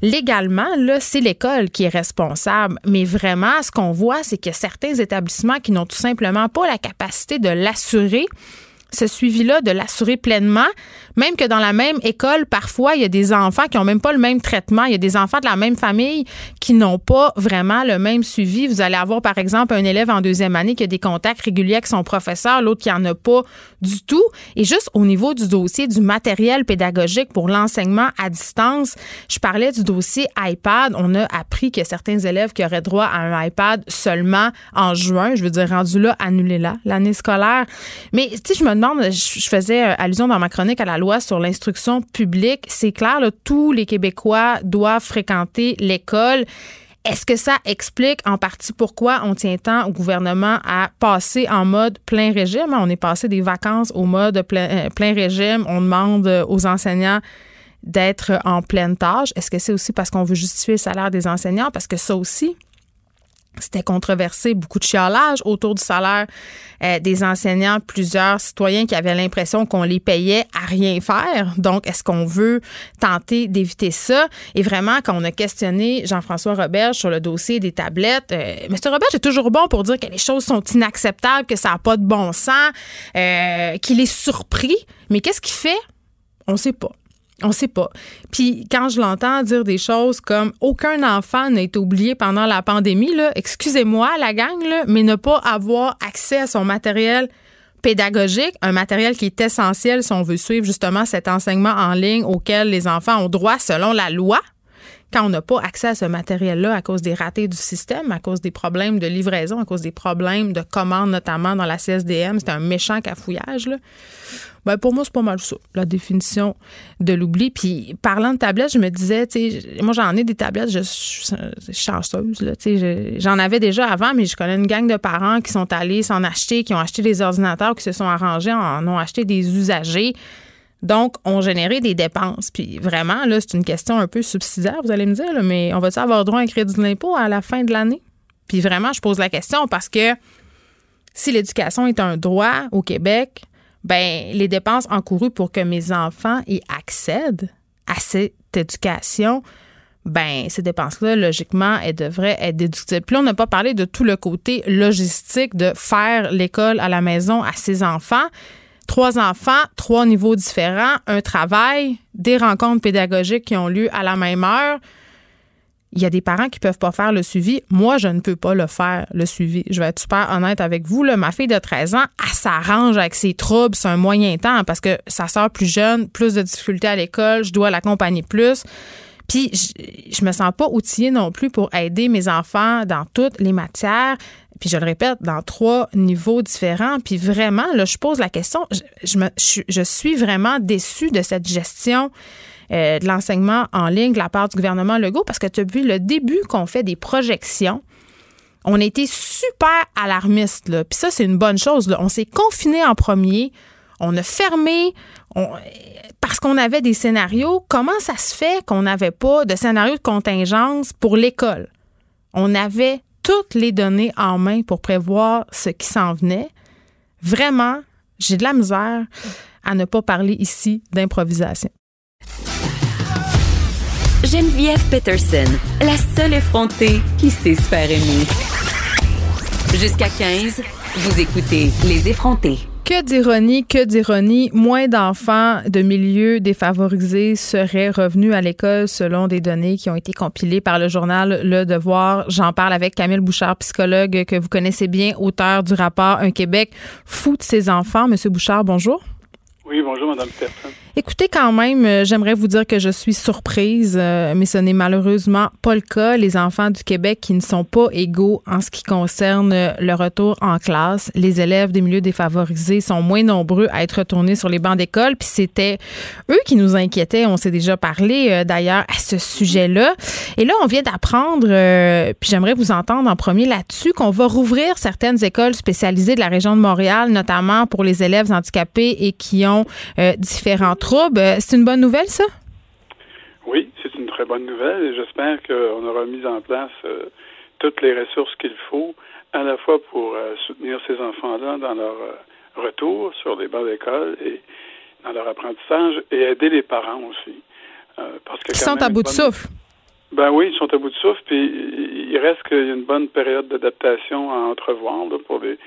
Légalement, là, c'est l'école qui est responsable. Mais vraiment, ce qu'on voit, c'est que certains établissements qui n'ont tout simplement pas la capacité de l'assurer ce suivi-là, de l'assurer pleinement, même que dans la même école, parfois, il y a des enfants qui n'ont même pas le même traitement. Il y a des enfants de la même famille qui n'ont pas vraiment le même suivi. Vous allez avoir, par exemple, un élève en deuxième année qui a des contacts réguliers avec son professeur, l'autre qui n'en a pas du tout. Et juste au niveau du dossier du matériel pédagogique pour l'enseignement à distance, je parlais du dossier iPad. On a appris que certains élèves qui auraient droit à un iPad seulement en juin, je veux dire, rendu là, annulé là, l'année scolaire. Mais, tu je me demande, je faisais euh, allusion dans ma chronique à la loi sur l'instruction publique. C'est clair, tous les Québécois doivent fréquenter l'école. Est-ce que ça explique en partie pourquoi on tient tant au gouvernement à passer en mode plein régime? On est passé des vacances au mode plein, euh, plein régime. On demande aux enseignants d'être en pleine tâche. Est-ce que c'est aussi parce qu'on veut justifier le salaire des enseignants? Parce que ça aussi, c'était controversé, beaucoup de chialage autour du salaire euh, des enseignants, plusieurs citoyens qui avaient l'impression qu'on les payait à rien faire. Donc, est-ce qu'on veut tenter d'éviter ça? Et vraiment, quand on a questionné Jean-François Robert sur le dossier des tablettes, euh, M. Robert est toujours bon pour dire que les choses sont inacceptables, que ça n'a pas de bon sens, euh, qu'il est surpris. Mais qu'est-ce qu'il fait? On ne sait pas. On sait pas. Puis quand je l'entends dire des choses comme aucun enfant n'a été oublié pendant la pandémie, excusez-moi la gang, mais ne pas avoir accès à son matériel pédagogique, un matériel qui est essentiel si on veut suivre justement cet enseignement en ligne auquel les enfants ont droit selon la loi. Quand on n'a pas accès à ce matériel-là à cause des ratés du système, à cause des problèmes de livraison, à cause des problèmes de commande, notamment dans la CSDM, c'est un méchant cafouillage. Là. Ben, pour moi, c'est pas mal ça, la définition de l'oubli. Puis, parlant de tablettes, je me disais, tu sais, moi, j'en ai des tablettes, je suis chanceuse, là, tu sais, j'en avais déjà avant, mais je connais une gang de parents qui sont allés s'en acheter, qui ont acheté des ordinateurs, qui se sont arrangés, en ont acheté des usagers. Donc, on généré des dépenses. Puis vraiment, là, c'est une question un peu subsidiaire, vous allez me dire, mais on va-tu avoir droit à un crédit d'impôt à la fin de l'année? Puis vraiment, je pose la question parce que si l'éducation est un droit au Québec, ben les dépenses encourues pour que mes enfants y accèdent à cette éducation, ben ces dépenses-là, logiquement, elles devraient être déductibles. Puis là, on n'a pas parlé de tout le côté logistique de faire l'école à la maison à ses enfants. Trois enfants, trois niveaux différents, un travail, des rencontres pédagogiques qui ont lieu à la même heure il y a des parents qui peuvent pas faire le suivi. Moi, je ne peux pas le faire, le suivi. Je vais être super honnête avec vous. Ma fille de 13 ans, elle s'arrange avec ses troubles. C'est un moyen temps parce que sa sœur plus jeune, plus de difficultés à l'école, je dois l'accompagner plus. Puis, je, je me sens pas outillée non plus pour aider mes enfants dans toutes les matières. Puis, je le répète, dans trois niveaux différents. Puis, vraiment, je pose la question. Je, je suis vraiment déçue de cette gestion euh, de l'enseignement en ligne de la part du gouvernement Legault parce que depuis le début qu'on fait des projections, on été super alarmiste. Là. Puis ça, c'est une bonne chose. On s'est confiné en premier. On a fermé parce qu'on avait des scénarios. Comment ça se fait qu'on n'avait pas de scénario de contingence pour l'école? On avait toutes les données en main pour prévoir ce qui s'en venait. Vraiment, j'ai de la misère à ne pas parler ici d'improvisation.
Geneviève Peterson, la seule effrontée qui sait se faire aimer. Jusqu'à 15, vous écoutez Les effrontés.
Que d'ironie, que d'ironie, moins d'enfants de milieux défavorisés seraient revenus à l'école selon des données qui ont été compilées par le journal Le Devoir. J'en parle avec Camille Bouchard, psychologue que vous connaissez bien, auteur du rapport Un Québec fou de ses enfants. Monsieur Bouchard, bonjour.
Oui, bonjour, Peterson.
Écoutez, quand même, euh, j'aimerais vous dire que je suis surprise, euh, mais ce n'est malheureusement pas le cas. Les enfants du Québec qui ne sont pas égaux en ce qui concerne euh, le retour en classe. Les élèves des milieux défavorisés sont moins nombreux à être retournés sur les bancs d'école. Puis c'était eux qui nous inquiétaient. On s'est déjà parlé d'ailleurs à ce sujet-là. Et là, on vient d'apprendre, puis j'aimerais vous entendre en premier là-dessus, qu'on va rouvrir certaines écoles spécialisées de la région de Montréal, notamment pour les élèves handicapés et qui ont euh, différents troubles. Euh, c'est une bonne nouvelle, ça?
Oui, c'est une très bonne nouvelle et j'espère qu'on aura mis en place euh, toutes les ressources qu'il faut, à la fois pour soutenir ces enfants-là dans leur retour sur les bancs d'école et dans leur apprentissage et aider les parents aussi.
parce que Ils sont à bout de souffle.
Ben oui, ils sont à bout de souffle, puis il reste qu'il y a une bonne période d'adaptation à entrevoir pour les,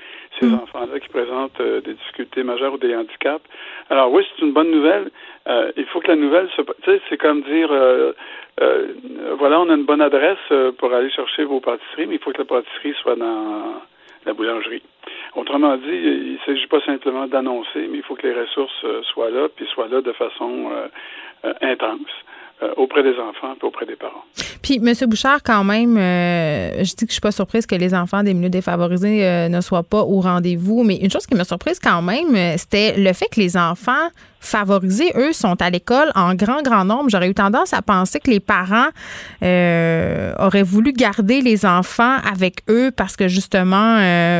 ces mm. enfants-là qui présentent euh, des difficultés majeures ou des handicaps. Alors oui, c'est une bonne nouvelle. Euh, il faut que la nouvelle se... Tu sais, c'est comme dire, euh, voilà, on a une bonne adresse pour aller chercher vos pâtisseries, mais il faut que la pâtisserie soit dans la boulangerie. Autrement dit, il ne s'agit pas simplement d'annoncer, mais il faut que les ressources soient là, puis soient là de façon intense. Euh, auprès des enfants et auprès des parents.
Puis, M. Bouchard, quand même, euh, je dis que je suis pas surprise que les enfants des milieux défavorisés euh, ne soient pas au rendez-vous, mais une chose qui m'a surprise quand même, c'était le fait que les enfants favorisés, eux, sont à l'école en grand, grand nombre. J'aurais eu tendance à penser que les parents auraient voulu garder les enfants avec eux parce que, justement,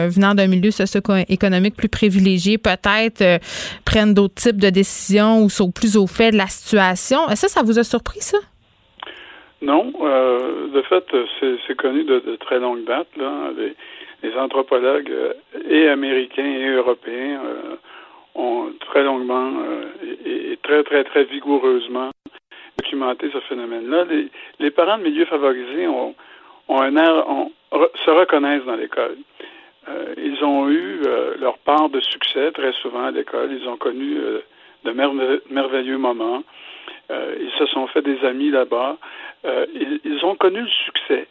venant d'un milieu socio-économique plus privilégié, peut-être prennent d'autres types de décisions ou sont plus au fait de la situation. Ça, ça vous a surpris? ça?
Non. Euh, de fait, c'est connu de, très longue date. Là. Les, anthropologues euh, et américains et européens euh, ont très longuement et, très, très, très vigoureusement documenté ce phénomène-là. Les, parents de milieux favorisés ont, un air, se reconnaissent dans l'école. ils ont eu leur part de succès très souvent à l'école. Ils ont connu de merveilleux moments. Euh, ils se sont fait des amis là-bas. Euh, ils, ont connu le succès.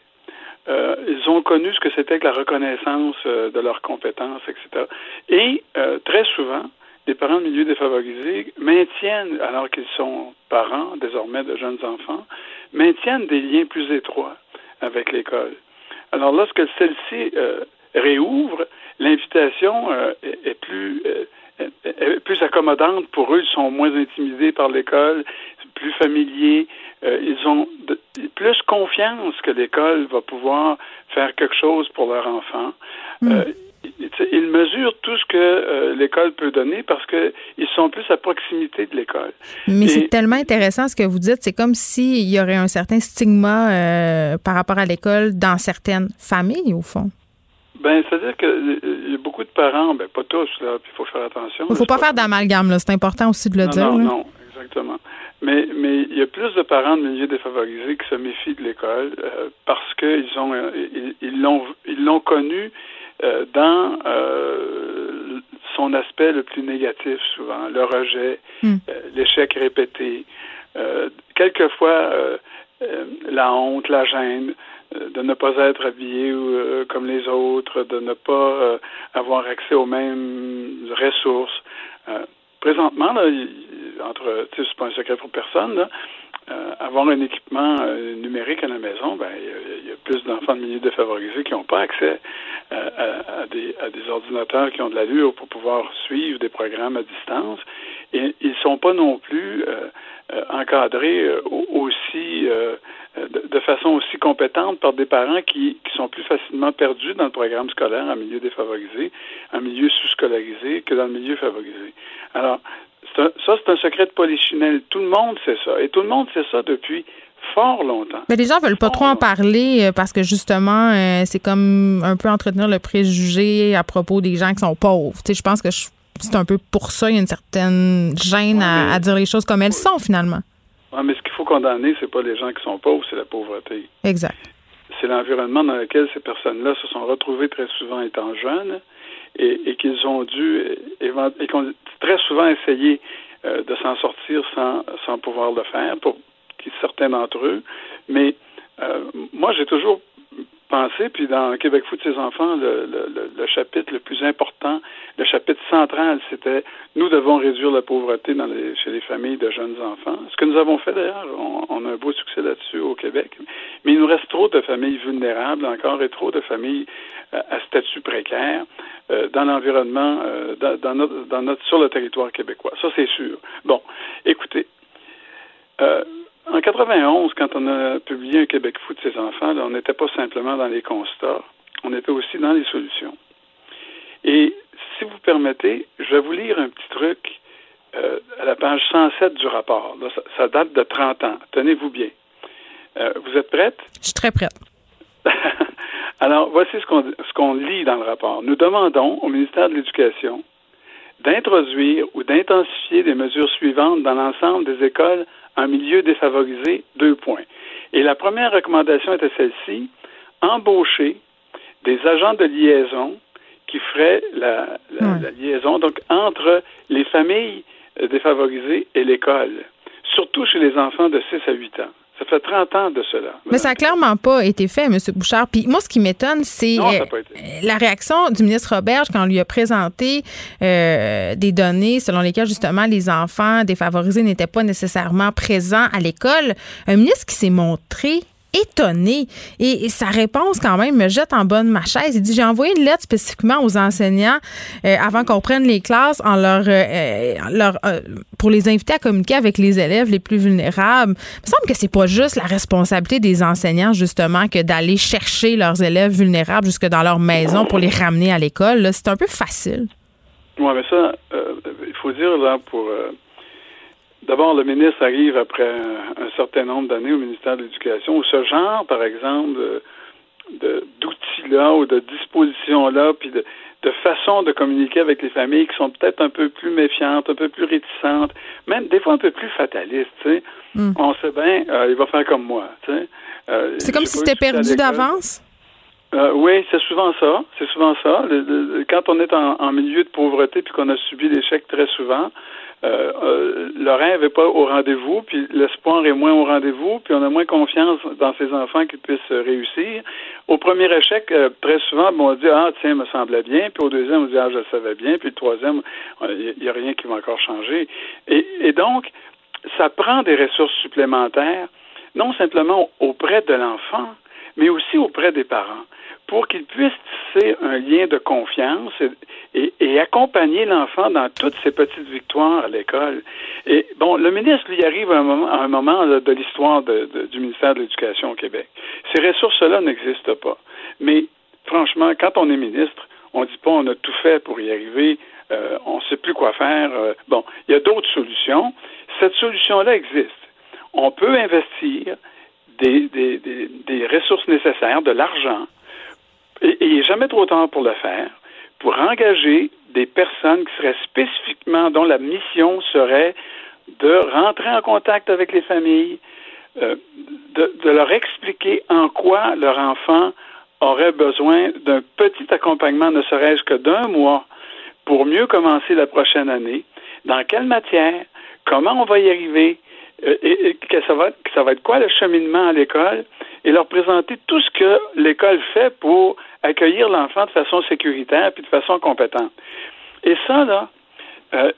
Euh, ils ont connu ce que c'était que la reconnaissance de leurs compétences, etc. Et très souvent, les parents de milieux défavorisés maintiennent, alors qu'ils sont parents désormais de jeunes enfants, maintiennent des liens plus étroits avec l'école. Alors lorsque celle-ci réouvre, l'invitation est, plus plus accommodante pour eux, ils sont moins intimidés par l'école, plus familiers, euh, ils ont plus confiance que l'école va pouvoir faire quelque chose pour leur enfant. Hmm. Euh, ils mesurent tout ce que euh, l'école peut donner parce qu'ils sont plus à proximité de l'école.
Mais c'est tellement intéressant ce que vous dites. C'est comme s'il y aurait un certain stigma par rapport à l'école dans certaines familles, au fond.
Ben, c'est-à-dire qu'il y a beaucoup de parents, ben pas tous, là, puis il faut faire attention.
Il ne faut pas, faire d'amalgame, là. C'est important aussi de le dire.
Non, non, exactement. Mais, mais il y a plus de parents de milieux défavorisés qui se méfient de l'école euh, parce qu'ils ont euh, ils l'ont ils l'ont connu euh, dans son aspect le plus négatif souvent, le rejet, hmm. l'échec répété, quelquefois la honte, la gêne de ne pas être habillé comme les autres, de ne pas avoir accès aux mêmes ressources présentement, là, entre, c'est pas un secret pour personne, là, euh, avoir un équipement euh, numérique à la maison, ben il y, a plus d'enfants de milieux défavorisés qui n'ont pas accès euh, à, des, à, des, ordinateurs qui ont de l'allure pour pouvoir suivre des programmes à distance. Et ils sont pas non plus encadrés aussi de, façon aussi compétente par des parents qui, qui sont plus facilement perdus dans le programme scolaire en milieu défavorisé, en milieu sous-scolarisé que dans le milieu favorisé. Alors, ça, c'est un secret de polichinelle. Tout le monde sait ça. Et tout le monde sait ça depuis fort longtemps.
Mais les gens veulent pas trop en parler euh, parce que justement, euh, c'est comme un peu entretenir le préjugé à propos des gens qui sont pauvres. Tu sais, je pense que c'est un peu pour ça, il y a une certaine gêne à, dire les choses comme elles sont finalement.
Oui, mais ce qu'il faut condamner, c'est pas les gens qui sont pauvres, c'est la pauvreté.
Exact.
C'est l'environnement dans lequel ces personnes-là se sont retrouvées très souvent étant jeunes et, qu'ils ont dû et, qu'on très souvent essayé euh, de s'en sortir sans, sans pouvoir le faire pour certains d'entre eux. Mais euh, moi, j'ai toujours pensée. Puis dans Québec Foot ses enfants, le, le, chapitre le plus important, le chapitre central, c'était nous devons réduire la pauvreté dans les, chez les familles de jeunes enfants. Ce que nous avons fait d'ailleurs, on, a un beau succès là-dessus au Québec. Mais il nous reste trop de familles vulnérables encore et trop de familles euh, à statut précaire euh, dans l'environnement, euh, dans, notre, dans notre, sur le territoire québécois. Ça, c'est sûr. Bon, écoutez. En 91, quand on a publié un Québec fou de ses enfants, on n'était pas simplement dans les constats, on était aussi dans les solutions. Et si vous permettez, je vais vous lire un petit truc euh, à la page 107 du rapport. ça, date de 30 ans. Tenez-vous bien. Euh, vous êtes prête?
Je suis très prête.
Alors, voici ce qu'on lit dans le rapport. Nous demandons au ministère de l'Éducation d'introduire ou d'intensifier des mesures suivantes dans l'ensemble des écoles en milieu défavorisé, deux points. Et la première recommandation était celle-ci, embaucher des agents de liaison qui feraient la, liaison donc entre les familles défavorisées et l'école, surtout chez les enfants de 6 à 8 ans. Ça fait 30 ans de cela.
Mais ça n'a clairement pas été fait, M. Bouchard. Puis moi, ce qui m'étonne, c'est euh, la réaction du ministre Roberge quand on lui a présenté euh, des données selon lesquelles, justement, les enfants défavorisés n'étaient pas nécessairement présents à l'école. Un ministre qui s'est montré étonné. Et, sa réponse, quand même, me jette en bonne ma chaise. Il dit J'ai envoyé une lettre spécifiquement aux enseignants euh, avant qu'on prenne les classes euh, euh, pour les inviter à communiquer avec les élèves les plus vulnérables. Il me semble que c'est pas juste la responsabilité des enseignants, justement, que d'aller chercher leurs élèves vulnérables jusque dans leur maison pour les ramener à l'école. C'est un peu facile.
Oui, mais ça, il faut dire, là, pour D'abord, le ministre arrive après un, certain nombre d'années au ministère de l'Éducation où ce genre, par exemple, d'outils-là ou de dispositions-là, puis de, façon de communiquer avec les familles qui sont peut-être un peu plus méfiantes, un peu plus réticentes, même des fois un peu plus fatalistes. Hmm. On sait bien, euh, il va faire comme moi.
Euh, c'est comme si c'était perdu d'avance?
Euh, oui, c'est souvent ça. C'est souvent ça. quand on est en, en milieu de pauvreté puis qu'on a subi l'échec très souvent, euh, euh, n'est pas au rendez-vous, puis l'espoir est moins au rendez-vous, puis on a moins confiance dans ces enfants qui puissent réussir. Au premier échec, euh, très souvent, on dit Ah, tiens, me semblait bien, puis au deuxième, on dit Ah, je le savais bien, puis le troisième, il n'y a rien qui va encore changer. Et, et donc, ça prend des ressources supplémentaires, non simplement auprès de l'enfant, mais aussi auprès des parents pour qu'ils puissent un lien de confiance et, accompagner l'enfant dans toutes ses petites victoires à l'école. Et bon, le ministre lui arrive à un moment, un moment de l'histoire du ministère de l'Éducation au Québec. Ces ressources-là n'existent pas. Mais franchement, quand on est ministre, on ne dit pas on a tout fait pour y arriver, euh, on ne sait plus quoi faire. Euh, bon, il y a d'autres solutions. Cette solution-là existe. On peut investir des, des ressources nécessaires, de l'argent, et il n'est jamais trop tard pour le faire, pour engager des personnes qui seraient spécifiquement, dont la mission serait de rentrer en contact avec les familles, euh, de, de, leur expliquer en quoi leur enfant aurait besoin d'un petit accompagnement, ne serait-ce que d'un mois, pour mieux commencer la prochaine année, dans quelle matière, comment on va y arriver, euh, et, que ça va, que ça va être quoi le cheminement à l'école, et leur présenter tout ce que l'école fait pour accueillir l'enfant de façon sécuritaire puis de façon compétente. Et ça, là, euh,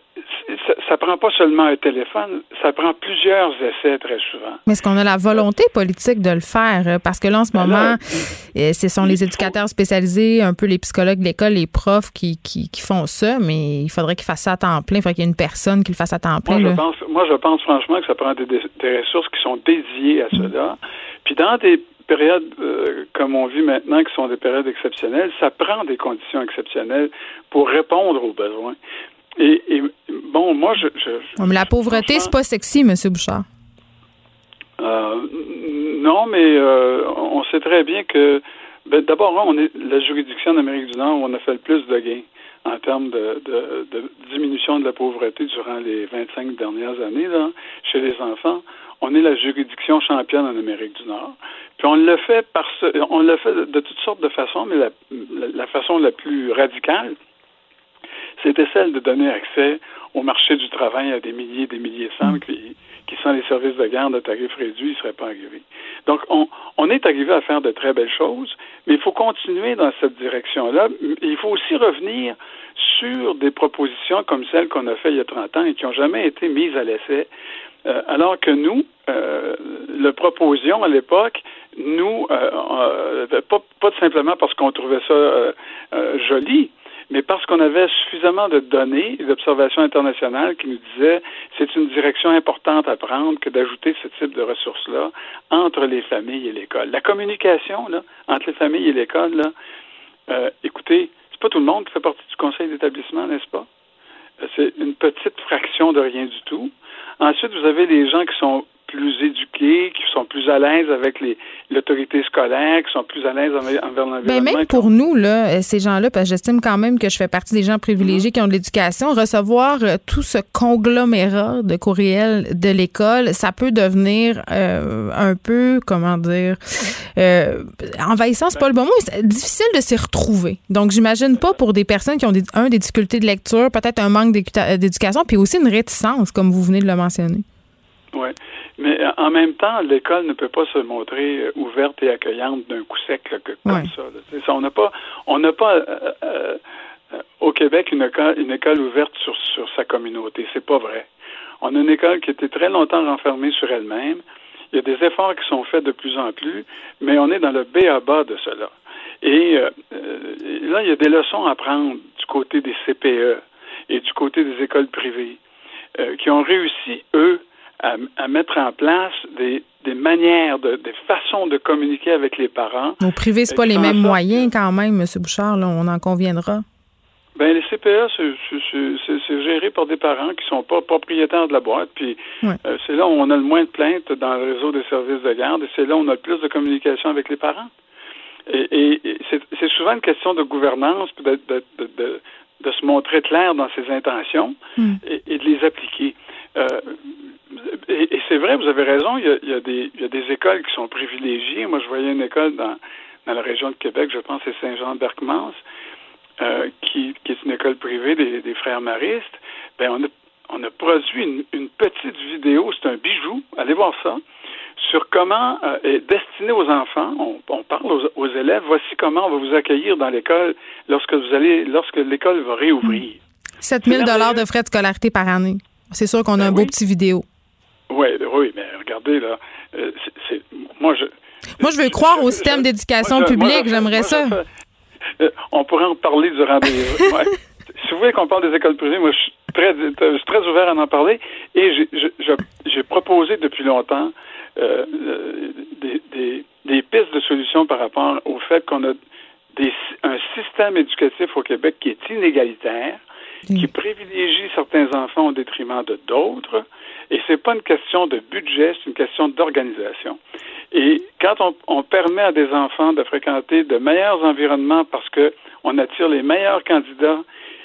ça, prend pas seulement un téléphone, ça prend plusieurs essais très souvent.
Mais est-ce qu'on a la volonté politique de le faire? Parce que là, en ce ben moment, euh, ce sont les éducateurs spécialisés, un peu les psychologues de l'école, les profs qui, qui, font ça, mais il faudrait qu'ils fassent ça à temps plein. Il faudrait qu'il y ait une personne qui le fasse à temps plein.
Moi, je pense, moi, je pense franchement que ça prend des, des ressources qui sont dédiées à cela. Puis dans des périodes euh, comme on vit maintenant, qui sont des périodes exceptionnelles, ça prend des conditions exceptionnelles pour répondre aux besoins. Et, bon, moi, je.
mais la pauvreté, c'est pas sexy, M. Bouchard.
Euh, non, mais euh, on sait très bien que. Ben, D'abord, on est la juridiction d'Amérique du Nord où on a fait le plus de gains en termes de, de, diminution de la pauvreté durant les 25 dernières années là, chez les enfants. On est la juridiction championne en Amérique du Nord. Puis on le fait par on le fait de toutes sortes de façons, mais la, la façon la plus radicale, c'était celle de donner accès au marché du travail à des milliers et des milliers de femmes qui, qui, sans les services de garde de tarifs réduits, ne seraient pas arrivés. Donc, on, on est arrivé à faire de très belles choses, mais il faut continuer dans cette direction-là. Il faut aussi revenir sur des propositions comme celles qu'on a faites il y a 30 ans et qui n'ont jamais été mises à l'essai. Euh, alors que nous, euh, le proposions à l'époque, nous, euh, pas, pas, simplement parce qu'on trouvait ça joli, mais parce qu'on avait suffisamment de données et d'observations internationales qui nous disaient c'est une direction importante à prendre que d'ajouter ce type de ressources-là entre les familles et l'école. La communication là, entre les familles et l'école, là, euh, écoutez, c'est pas tout le monde qui fait partie du conseil d'établissement, n'est-ce pas? Euh, c'est une petite fraction de rien du tout. Ensuite, vous avez les gens qui sont plus éduqués, qui sont plus à l'aise avec l'autorité scolaire, qui sont plus à l'aise envers l'environnement.
Ben même pour nous, là, euh, ces gens-là, parce que j'estime quand même que je fais partie des gens privilégiés mm-hmm. qui ont de l'éducation, recevoir euh, tout ce conglomérat de courriels de l'école, ça peut devenir euh, un peu, comment dire, envahissant, c'est pas le bon mot, mais difficile de s'y retrouver. Donc, j'imagine pas pour des personnes qui ont des, un, des difficultés de lecture, peut-être un manque d'éducation, puis aussi une réticence, comme vous venez de le mentionner.
Oui. Mais euh, en même temps, l'école ne peut pas se montrer euh, ouverte et accueillante d'un coup sec comme ça, ça. On n'a pas, on n'a pas euh, au Québec une école, une école ouverte sur, sur sa communauté. C'est pas vrai. On a une école qui était très longtemps renfermée sur elle-même. Il y a des efforts qui sont faits de plus en plus, mais on est dans le B à bas de cela. Et là, il y a des leçons à prendre du côté des CPE et du côté des écoles privées qui ont réussi, eux, à, mettre en place des, des manières, de, des façons de communiquer avec les parents.
Au privé, c'est pas les mêmes moyens quand même, M. Bouchard, là, on en conviendra.
Ben les CPA, c'est géré par des parents qui sont pas propriétaires de la boîte. Puis euh, c'est là où on a le moins de plaintes dans le réseau des services de garde et c'est là où on a le plus de communication avec les parents. Et, c'est souvent une question de gouvernance, de, de, de, de, se montrer clair dans ses intentions hmm. et, et, de les appliquer. Euh, et, c'est vrai, vous avez raison, il y, a, des, il y, a, des, écoles qui sont privilégiées. Moi, je voyais une école dans, dans la région de Québec, je pense c'est Saint-Jean-Berckmans, euh, qui, qui, est une école privée des, des frères maristes. Ben, on a, on a produit une, une petite vidéo, c'est un bijou, allez voir ça, sur comment euh, est destiné aux enfants. On, on parle aux, aux, élèves. Voici comment on va vous accueillir dans l'école lorsque vous allez, lorsque l'école va réouvrir.
7 000 dollars de frais de scolarité par année. C'est sûr qu'on a ben un beau petit vidéo.
Oui, oui, mais regardez, là, euh, c'est, moi, je...
Moi, je veux croire au système d'éducation publique, j'aimerais ça.
Euh, on pourrait en parler durant des... ouais. Si vous voulez qu'on parle des écoles privées, moi, je suis très, je suis très ouvert à en parler et j'ai proposé depuis longtemps euh, des, des, des, pistes de solutions par rapport au fait qu'on a des, un système éducatif au Québec qui est inégalitaire, qui privilégie certains enfants au détriment de d'autres, et c'est pas une question de budget, c'est une question d'organisation. Et quand on, on, permet à des enfants de fréquenter de meilleurs environnements parce que on attire les meilleurs candidats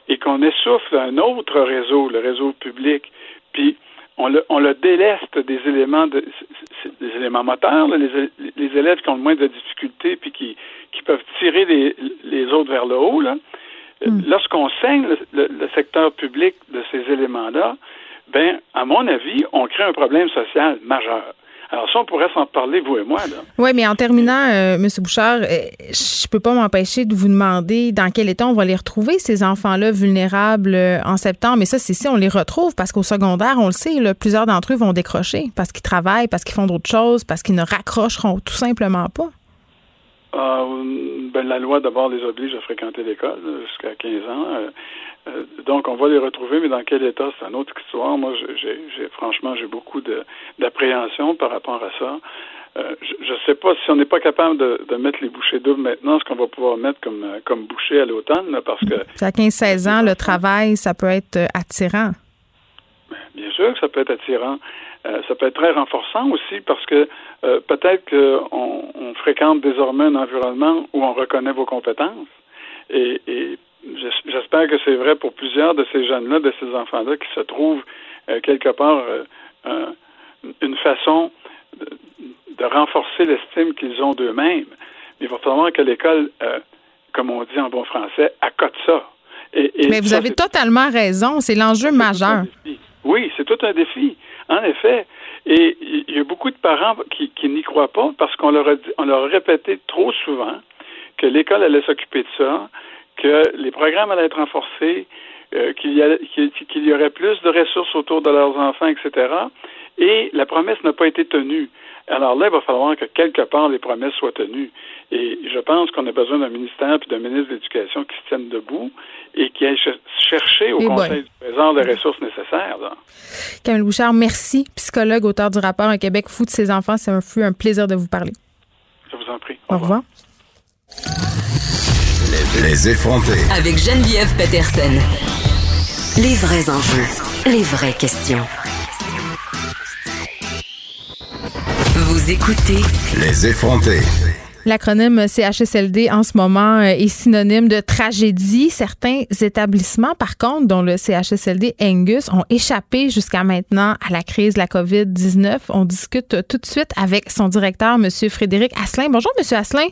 et qu'on essouffle un autre réseau, le réseau public, puis on le, on le déleste des éléments de, des éléments moteurs, les, les, élèves qui ont le moins de difficultés puis qui, qui peuvent tirer les, les autres vers le haut, là. Hmm. Lorsqu'on saigne le, le, secteur public de ces éléments-là, ben, à mon avis, on crée un problème social majeur. Alors ça, on pourrait s'en parler, vous et moi.
Oui, mais en terminant, euh, M. Bouchard, euh, je peux pas m'empêcher de vous demander dans quel état on va les retrouver, ces enfants-là vulnérables euh, en septembre. Mais ça, c'est si on les retrouve, parce qu'au secondaire, on le sait, là, plusieurs d'entre eux vont décrocher parce qu'ils travaillent, parce qu'ils font d'autres choses, parce qu'ils ne raccrocheront tout simplement pas.
ben, la loi, d'abord, les oblige à fréquenter l'école jusqu'à 15 ans. Euh, donc, on va les retrouver, mais dans quel état, c'est une autre histoire. Moi, j'ai, franchement, j'ai beaucoup d'appréhension par rapport à ça. Euh, je ne sais pas si on n'est pas capable de, mettre les bouchées doubles maintenant, ce qu'on va pouvoir mettre comme, euh, comme bouchée à l'automne, parce que...
À 15-16 ans, le travail, ça peut être attirant.
Bien sûr que ça peut être attirant. ça peut être très renforçant aussi parce que peut-être qu'on on fréquente désormais un environnement où on reconnaît vos compétences. Et, et j'espère que c'est vrai pour plusieurs de ces jeunes-là, de ces enfants-là, qui se trouvent euh, quelque part euh, une façon de, renforcer l'estime qu'ils ont d'eux-mêmes. Il va falloir que l'école, euh, comme on dit en bon français, accote ça.
Mais vous avez totalement raison. C'est l'enjeu majeur.
Oui, c'est tout un défi. En effet. Et il y a beaucoup de parents qui, n'y croient pas parce qu'on leur, a, on leur a répété trop souvent que l'école allait s'occuper de ça, que les programmes allaient être renforcés, euh, qu'il y, y, aurait plus de ressources autour de leurs enfants, etc. Et la promesse n'a pas été tenue. Alors là, il va falloir que quelque part les promesses soient tenues. Et je pense qu'on a besoin d'un ministère et d'un ministre de l'Éducation qui se tiennent debout et qui aillent chercher au Conseil du Trésor les ressources nécessaires.
Camille Bouchard, merci. Psychologue, auteur du rapport Un Québec fou de ses enfants. C'est un, un plaisir de vous parler.
Je vous en prie.
Au, revoir.
Les effronter.
Avec Geneviève Peterson. Les vrais enjeux, les vraies questions. Vous écoutez.
Les effronter.
L'acronyme CHSLD en ce moment euh, est synonyme de tragédie. Certains établissements, par contre, dont le CHSLD Angus, ont échappé jusqu'à maintenant à la crise de la COVID-19. On discute tout de suite avec son directeur, M. Frédéric Asselin. Bonjour, M. Asselin.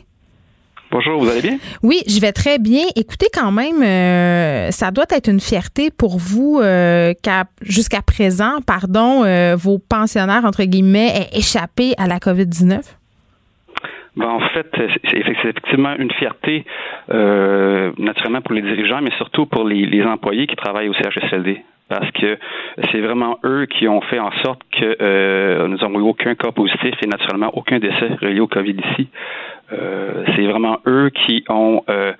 Bonjour, vous allez bien?
Oui, je vais très bien. Écoutez, quand même, euh, ça doit être une fierté pour vous euh, qu'à jusqu'à présent, pardon, euh, vos pensionnaires, entre guillemets, aient échappé à la COVID-19?
Ben, en fait, c'est effectivement une fierté, naturellement pour les dirigeants, mais surtout pour les, les employés qui travaillent au CHSLD parce que c'est vraiment eux qui ont fait en sorte que euh, nous n'avons eu aucun cas positif et naturellement aucun décès relié au COVID ici. Euh, c'est vraiment eux qui ont euh,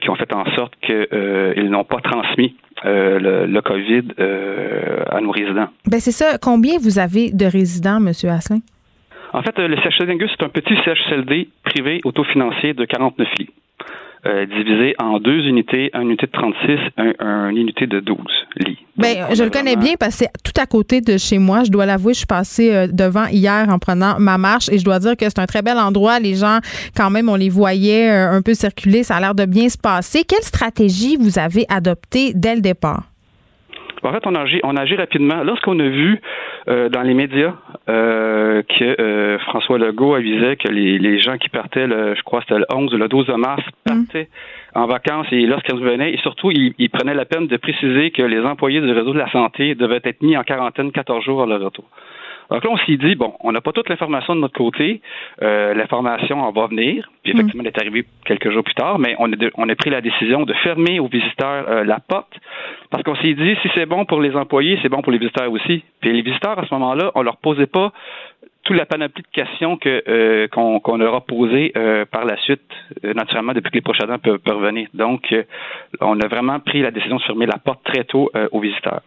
qui ont fait en sorte qu'ils n'ont pas transmis le, le, COVID à nos résidents.
Ben c'est ça. Combien vous avez de résidents, Monsieur Asselin?
En fait, le CHSLD c'est un petit CHSLD privé autofinancier de 49 lits. Euh, divisé en deux unités, une unité de 36, un, une unité de 12 lits.
Bien, je le connais bien parce que c'est tout à côté de chez moi. Je dois l'avouer, je suis passée euh, devant hier en prenant ma marche et je dois dire que c'est un très bel endroit. Les gens, quand même, on les voyait euh, un peu circuler. Ça a l'air de bien se passer. Quelle stratégie vous avez adoptée dès le départ?
En fait, on a agi, on a agi rapidement. Lorsqu'on a vu euh, dans les médias euh, que euh, François Legault avisait que les, les gens qui partaient, le, je crois c'était le 11 ou le 12 mars, mm. partaient en vacances et lorsqu'ils revenaient, et surtout, il, il, prenait la peine de préciser que les employés du réseau de la santé devaient être mis en quarantaine 14 jours à leur retour. Donc là, on s'est dit, bon, on n'a pas toute l'information de notre côté. Euh, l'information en va venir. Puis effectivement, elle est arrivée quelques jours plus tard, mais on a, on a pris la décision de fermer aux visiteurs euh, la porte parce qu'on s'est dit, si c'est bon pour les employés, c'est bon pour les visiteurs aussi. Puis les visiteurs, à ce moment-là, on leur posait pas toute la panoplie de questions que euh, qu'on leur a posées par la suite, naturellement, depuis que les prochains ans peuvent, peuvent revenir. Donc, on a vraiment pris la décision de fermer la porte très tôt aux visiteurs.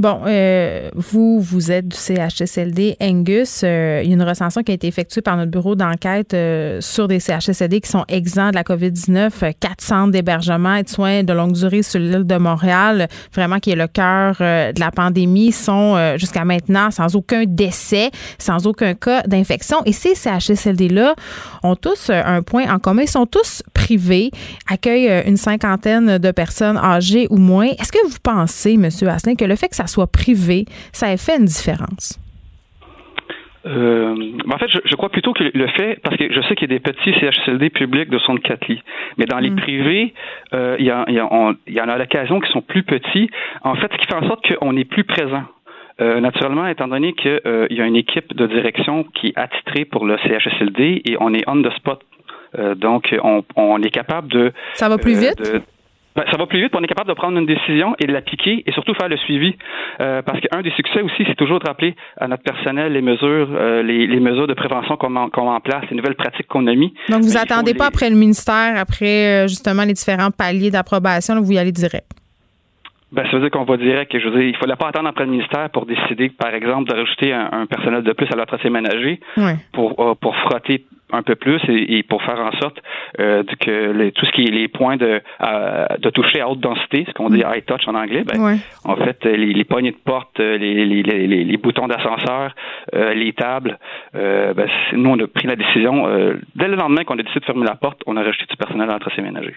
Bon, euh, vous, vous êtes du CHSLD Angus. Euh, il y a une recension qui a été effectuée par notre bureau d'enquête euh, sur des CHSLD qui sont exempts de la COVID-19, quatre centres d'hébergement et de soins de longue durée sur l'île de Montréal, vraiment qui est le cœur de la pandémie, sont jusqu'à maintenant sans aucun décès, sans aucun cas d'infection. Et ces CHSLD-là ont tous un point en commun. Ils sont tous privés, accueillent une cinquantaine de personnes âgées ou moins. Est-ce que vous pensez, M. Asselin, que le fait que ça soit privé, ça a fait une différence?
Euh, en fait, je, crois plutôt que le fait, parce que je sais qu'il y a des petits CHSLD publics de 64 lits, mais dans les mm. privés, euh, il, y a, il, y en a à l'occasion qui sont plus petits. En fait, ce qui fait en sorte qu'on est plus présent. Euh, naturellement, étant donné qu'il y a une équipe de direction qui est attitrée pour le CHSLD et on est on the spot. Donc, on, est capable de...
Ça va plus vite?
Ben, ça va plus vite, on est capable de prendre une décision et de l'appliquer et surtout faire le suivi. Euh, parce qu'un des succès aussi, c'est toujours de rappeler à notre personnel les mesures, euh, les, mesures de prévention qu'on met, en place, les nouvelles pratiques qu'on a mis.
Donc, vous attendez pas après le ministère, après euh, justement les différents paliers d'approbation, vous y allez direct?
Ben, ça veut dire qu'on va direct. Je veux dire, il ne fallait pas attendre après le ministère pour décider, par exemple, de rajouter un, personnel de plus à l'entretien ménager pour, pour frotter un peu plus et, pour faire en sorte euh, que les, tout ce qui est les points de, de toucher à haute densité, ce qu'on dit high touch en anglais, ben, en fait, les, les poignées de porte, les, boutons d'ascenseur, euh, les tables, euh, ben, nous, on a pris la décision, euh, dès le lendemain qu'on a décidé de fermer la porte, on a rajouté du personnel à l'entretien ménager.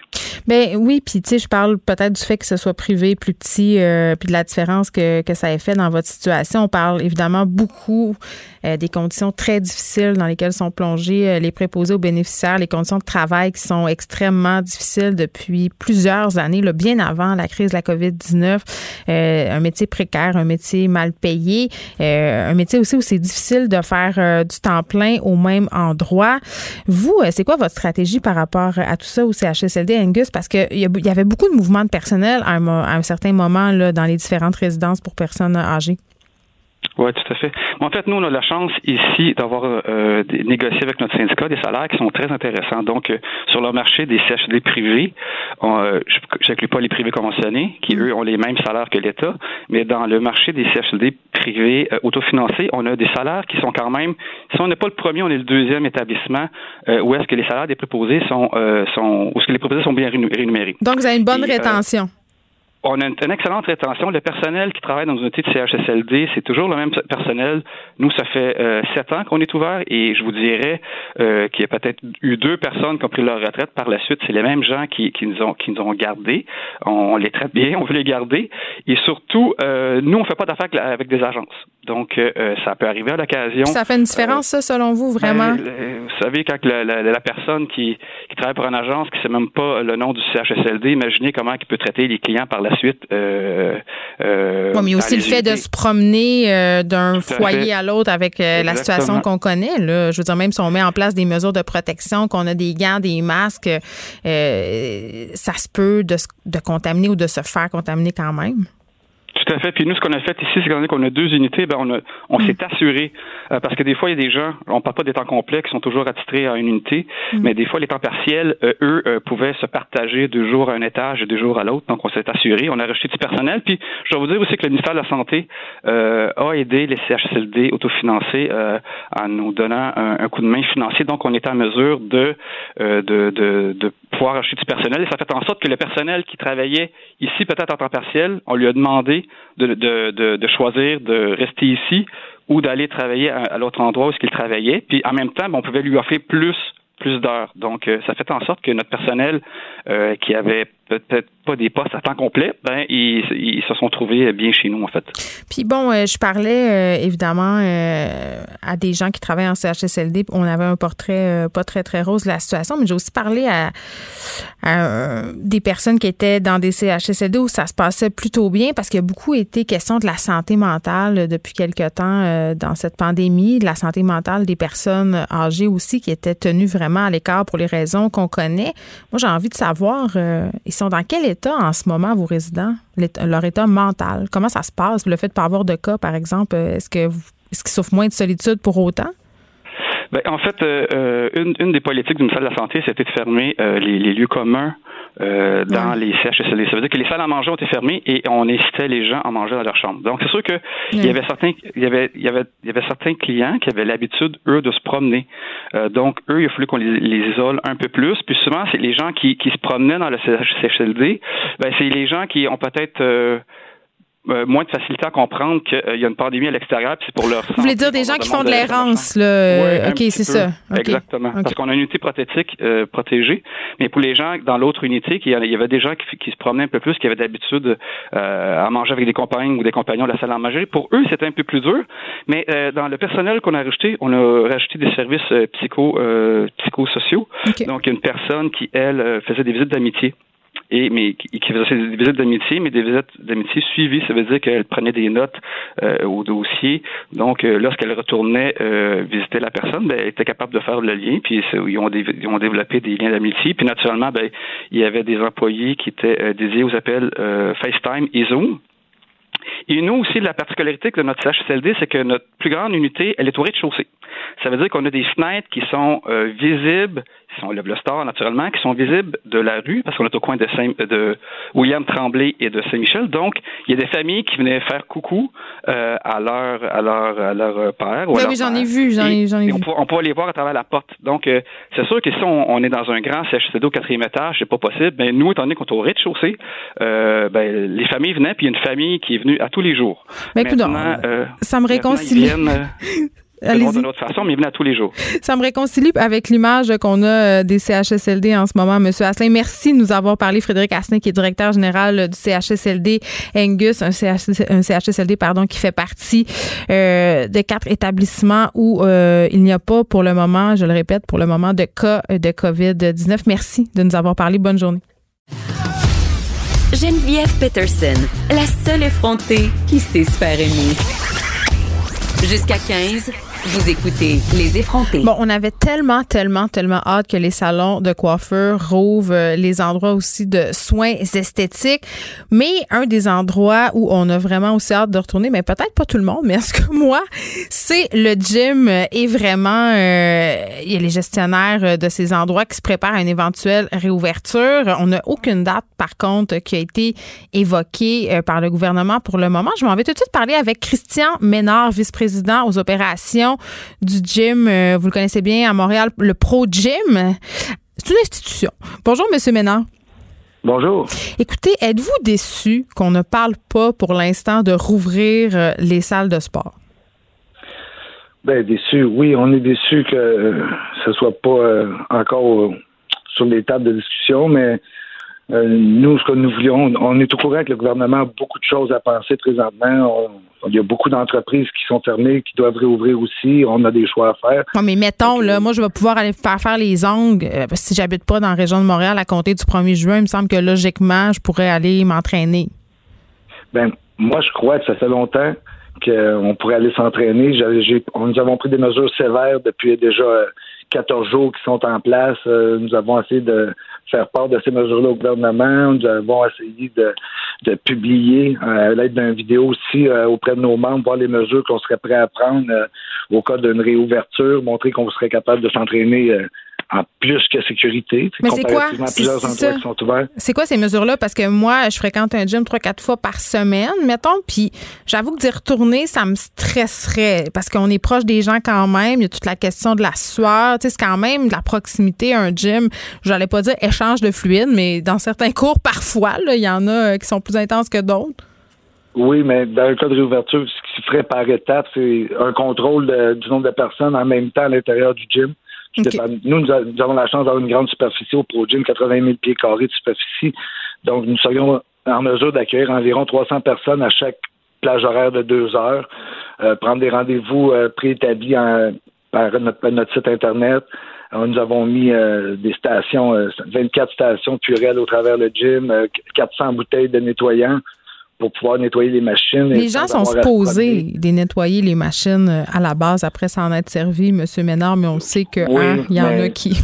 Ben oui, puis tu sais, je parle peut-être du fait que ce soit privé, plus petit, puis de la différence que, que ça ait fait dans votre situation. On parle évidemment beaucoup des conditions très difficiles dans lesquelles sont plongés les préposés aux bénéficiaires, les conditions de travail qui sont extrêmement difficiles depuis plusieurs années, bien avant la crise de la COVID-19. un métier précaire, un métier mal payé, un métier aussi où c'est difficile de faire du temps plein au même endroit. Vous, c'est quoi votre stratégie par rapport à tout ça au CHSLD, Angus? Parce qu'il y avait beaucoup de mouvements de personnel à un, certain moment dans les différentes résidences pour personnes âgées.
Oui, tout à fait. En fait, nous, on a la chance ici d'avoir euh, négocié avec notre syndicat des salaires qui sont très intéressants. Donc, euh, sur le marché des CHD privés, euh, je n'inclus pas les privés conventionnés, qui, eux, ont les mêmes salaires que l'État, mais dans le marché des CHD privés euh, autofinancés, on a des salaires qui sont quand même, si on n'est pas le premier, on est le deuxième établissement où est-ce que les salaires des préposés sont, sont où est-ce que les préposés sont bien rémunérés.
Donc, vous avez une bonne rétention
on a une, excellente rétention. Le personnel qui travaille dans une unité de CHSLD, c'est toujours le même personnel. Nous, ça fait euh, sept ans qu'on est ouvert et je vous dirais euh, qu'il y a peut-être eu deux personnes qui ont pris leur retraite par la suite. C'est les mêmes gens qui, qui, nous ont qui nous ont gardés. On, les traite bien, on veut les garder. Et surtout, euh, nous, on fait pas d'affaires avec des agences. Donc, euh, ça peut arriver à l'occasion.
Ça fait une différence, ça, selon vous, vraiment?
Ben, vous savez, quand la, la, personne qui, qui, travaille pour une agence, qui sait même pas le nom du CHSLD, imaginez comment il peut traiter les clients par la suite.
Euh, euh, oui, mais aussi le fait de se promener euh, d'un foyer à, l'autre avec la situation qu'on connaît. Là. Je veux dire, même si on met en place des mesures de protection, qu'on a des gants, des masques, ça se peut de, de contaminer ou de se faire contaminer quand même.
Tout à fait. Puis nous, ce qu'on a fait ici, c'est qu'on a deux unités, ben on, on mm. s'est assuré, euh, parce que des fois, il y a des gens, on parle pas des temps complets, qui sont toujours attitrés à une unité, mm. mais des fois, les temps partiels, euh, eux, euh, pouvaient se partager deux jours à un étage et deux jours à l'autre. Donc, on s'est assuré. On a rejeté du personnel. Puis, je vais vous dire aussi que le ministère de la Santé a aidé les CHSLD autofinancés en nous donnant un, coup de main financier. Donc, on est en mesure de, de, de, de pouvoir acheter du personnel. Et ça fait en sorte que le personnel qui travaillait ici, peut-être en temps partiel, on lui a demandé de, de, de, choisir de rester ici ou d'aller travailler à, l'autre endroit où il travaillait. Puis en même temps, ben, on pouvait lui offrir plus plus d'heures. Donc, euh, ça fait en sorte que notre personnel euh, qui avait peut-être pas des postes à temps complet, ben ils, se sont trouvés bien chez nous en fait.
Puis bon, euh, je parlais évidemment à des gens qui travaillent en CHSLD. On avait un portrait pas très très rose de la situation, mais j'ai aussi parlé à, des personnes qui étaient dans des CHSLD où ça se passait plutôt bien parce qu'il y a beaucoup été question de la santé mentale depuis quelque temps dans cette pandémie, de la santé mentale des personnes âgées aussi qui étaient tenues vraiment à l'écart pour les raisons qu'on connaît. Moi, j'ai envie de savoir, euh, ils sont dans quel état en ce moment, vos résidents, leur état mental? Comment ça se passe? Le fait de ne pas avoir de cas, par exemple, euh, est-ce que est-ce qu'ils souffrent moins de solitude pour autant?
Ben, en fait, euh, une, des politiques du ministère de la Santé, c'était de fermer les, lieux communs euh, dans les CHSLD. Ça veut dire que les salles à manger ont été fermées et on incitait les gens à manger dans leur chambre. Donc c'est sûr que il y avait certains, il y avait, il y avait, il y avait certains clients qui avaient l'habitude eux de se promener. Euh, donc eux, il a fallu qu'on les, isole un peu plus. Puis souvent, c'est les gens qui, qui se promenaient dans le CHSLD. Ben c'est les gens qui ont peut-être euh, euh, moins de facilité à comprendre qu'il euh, y a une pandémie à l'extérieur, c'est pour leur
Vous voulez dire des gens qui font de l'errance, là? OK, c'est ça.
Exactement. Parce qu'on a une unité prothétique euh, protégée, mais pour les gens dans l'autre unité, il y avait des gens qui, se promenaient un peu plus, qui avaient d'habitude à manger avec des compagnes ou des compagnons de la salle à manger. Pour eux, c'était un peu plus dur, mais dans le personnel qu'on a rajouté, on a rajouté des services psycho, psychosociaux. Donc, une personne qui, elle, faisait des visites d'amitié et mais qui, faisait des visites d'amitié, mais des visites d'amitié suivies. Ça veut dire qu'elle prenait des notes euh, au dossier. Donc, euh, lorsqu'elle retournait euh, visiter la personne, ben, elle était capable de faire le lien. Puis ils ont, ils ont développé des liens d'amitié. Puis naturellement, ben, il y avait des employés qui étaient dédiés aux appels FaceTime et Zoom. Et nous aussi, la particularité de notre CHSLD, c'est que notre plus grande unité, elle est au rez-de-chaussée. Ça veut dire qu'on a des fenêtres qui sont visibles qui sont le Star naturellement, qui sont visibles de la rue, parce qu'on est au coin de, Saint, de William Tremblay et de Saint-Michel. Donc, il y a des familles qui venaient faire coucou euh, à leur à leur à leur père.
Ou oui, j'en ai vu, j'en ai, ai vu.
On peut, les voir à travers la porte. Donc, euh, c'est sûr que si on, est dans un grand CHCD au quatrième étage, c'est pas possible. Mais nous, étant donné qu'on est au rez-de-chaussée, euh, ben, les familles venaient, puis il y a une famille qui est venue à tous les jours.
Mais écoute, ça me réconcilie.
d'une autre façon, mais il venait à tous les jours.
Ça me réconcilie avec l'image qu'on a euh, des CHSLD en ce moment, M. Asselin. Merci de nous avoir parlé, Frédéric Asselin, qui est directeur général du CHSLD Angus, un, CHSLD pardon, qui fait partie euh, de quatre établissements où euh, il n'y a pas pour le moment, je le répète, pour le moment, de cas de COVID-19. Merci de nous avoir parlé. Bonne journée.
Geneviève Peterson, la seule effrontée qui sait se faire aimer. Jusqu'à 15. Vous écoutez Les effrontés.
Bon, on avait tellement, tellement, tellement hâte que les salons de coiffure rouvrent euh, les endroits aussi de soins esthétiques. Mais un des endroits où on a vraiment aussi hâte de retourner, mais peut-être pas tout le monde, mais est-ce que moi, c'est le gym et vraiment, euh, il y a les gestionnaires de ces endroits qui se préparent à une éventuelle réouverture. On n'a aucune date, par contre, qui a été évoquée euh, par le gouvernement pour le moment. Je m'en vais tout de suite parler avec Christian Ménard, vice-président aux opérations du gym, euh, vous le connaissez bien à Montréal, le Pro Gym. C'est une institution. Bonjour, Monsieur Ménard.
Bonjour.
Écoutez, êtes-vous déçu qu'on ne parle pas pour l'instant de rouvrir euh, les salles de sport?
Bien, déçu, oui, on est déçu que euh, ce ne soit pas encore sur les tables de discussion, mais nous, ce que nous voulions, on est au courant que le gouvernement a beaucoup de choses à penser présentement. Il y a beaucoup d'entreprises qui sont fermées, qui doivent réouvrir aussi. On a des choix à faire.
mais mettons, là, moi, je vais pouvoir aller faire faire les ongles. Euh, si j'habite pas dans la région de Montréal à compter du 1er juin, il me semble que logiquement, je pourrais aller m'entraîner.
Ben, moi, je crois que ça fait longtemps qu'on pourrait aller s'entraîner. Nous avons pris des mesures sévères depuis déjà 14 jours qui sont en place. Euh, nous avons essayé de faire part de ces mesures-là au gouvernement. Nous avons essayé de, de publier euh, à l'aide d'une vidéo aussi euh, auprès de nos membres, voir les mesures qu'on serait prêt à prendre au cas d'une réouverture, montrer qu'on serait capable de s'entraîner en plus que sécurité.
Mais c'est quoi? C'est quoi ces mesures-là? Parce que moi, je fréquente un gym trois, quatre fois par semaine, mettons, puis j'avoue que d'y retourner, ça me stresserait parce qu'on est proche des gens quand même. Il y a toute la question de la sueur. Tu sais, c'est quand même de la proximité, un gym. Je n'allais pas dire échange de fluide, mais dans certains cours, parfois, il y en a euh, qui sont plus intenses que d'autres.
Oui, mais dans le cas de réouverture, ce qui se ferait par étapes, c'est un contrôle du nombre de personnes en même temps à l'intérieur du gym. Nous, nous, avons la chance d'avoir une grande superficie au Pro Gym, 80 000 pieds carrés de superficie. Donc, nous serions en mesure d'accueillir environ 300 personnes à chaque plage horaire de deux heures, euh, prendre des rendez-vous euh, préétablis par notre, site Internet. Euh, nous avons mis des stations, 24 stations purelles au travers le gym, 400 bouteilles de nettoyants pour pouvoir nettoyer les machines.
Les gens sont supposés de nettoyer les machines euh, à la base après s'en être servi, M. Ménard, mais on sait qu'il hein, y en a qui.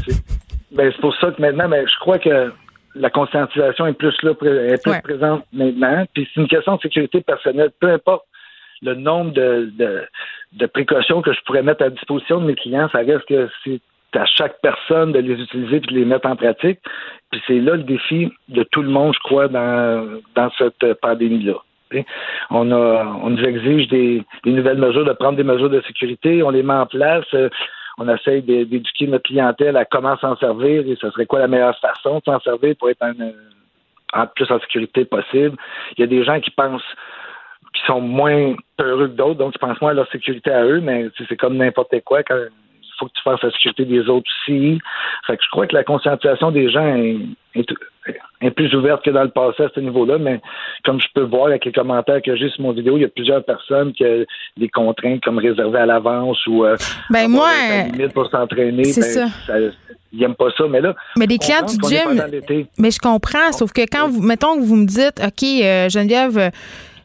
Ben, c'est pour ça que maintenant, ben, je crois que la conscientisation est plus là, est plus présente maintenant. Puis c'est une question de sécurité personnelle. Peu importe le nombre de, de, précautions que je pourrais mettre à disposition de mes clients, ça reste que c'est à chaque personne de les utiliser et de les mettre en pratique. Puis c'est là le défi de tout le monde, je crois, dans, dans cette pandémie-là. On a, on nous exige des, nouvelles mesures, de prendre des mesures de sécurité, on les met en place, euh, on essaye d'éduquer notre clientèle à comment s'en servir et ce serait quoi la meilleure façon de s'en servir pour être en, plus en sécurité possible. Il y a des gens qui pensent qui sont moins peureux que d'autres, donc ils pensent moins à leur sécurité à eux, mais c'est comme n'importe quoi quand faut que tu fasses la sécurité des autres aussi. Fait que je crois que la conscientisation des gens est, plus ouverte que dans le passé à ce niveau-là, mais comme je peux voir avec les commentaires que j'ai sur mon vidéo, il y a plusieurs personnes qui ont des contraintes comme réservées à l'avance ou euh,
ben moi
limite pour s'entraîner. C'est ben, ça. ils n'aiment pas ça, mais là.
Mais des clients du gym. Mais je comprends, sauf que quand vous, mettons que vous me dites, OK, euh, Geneviève,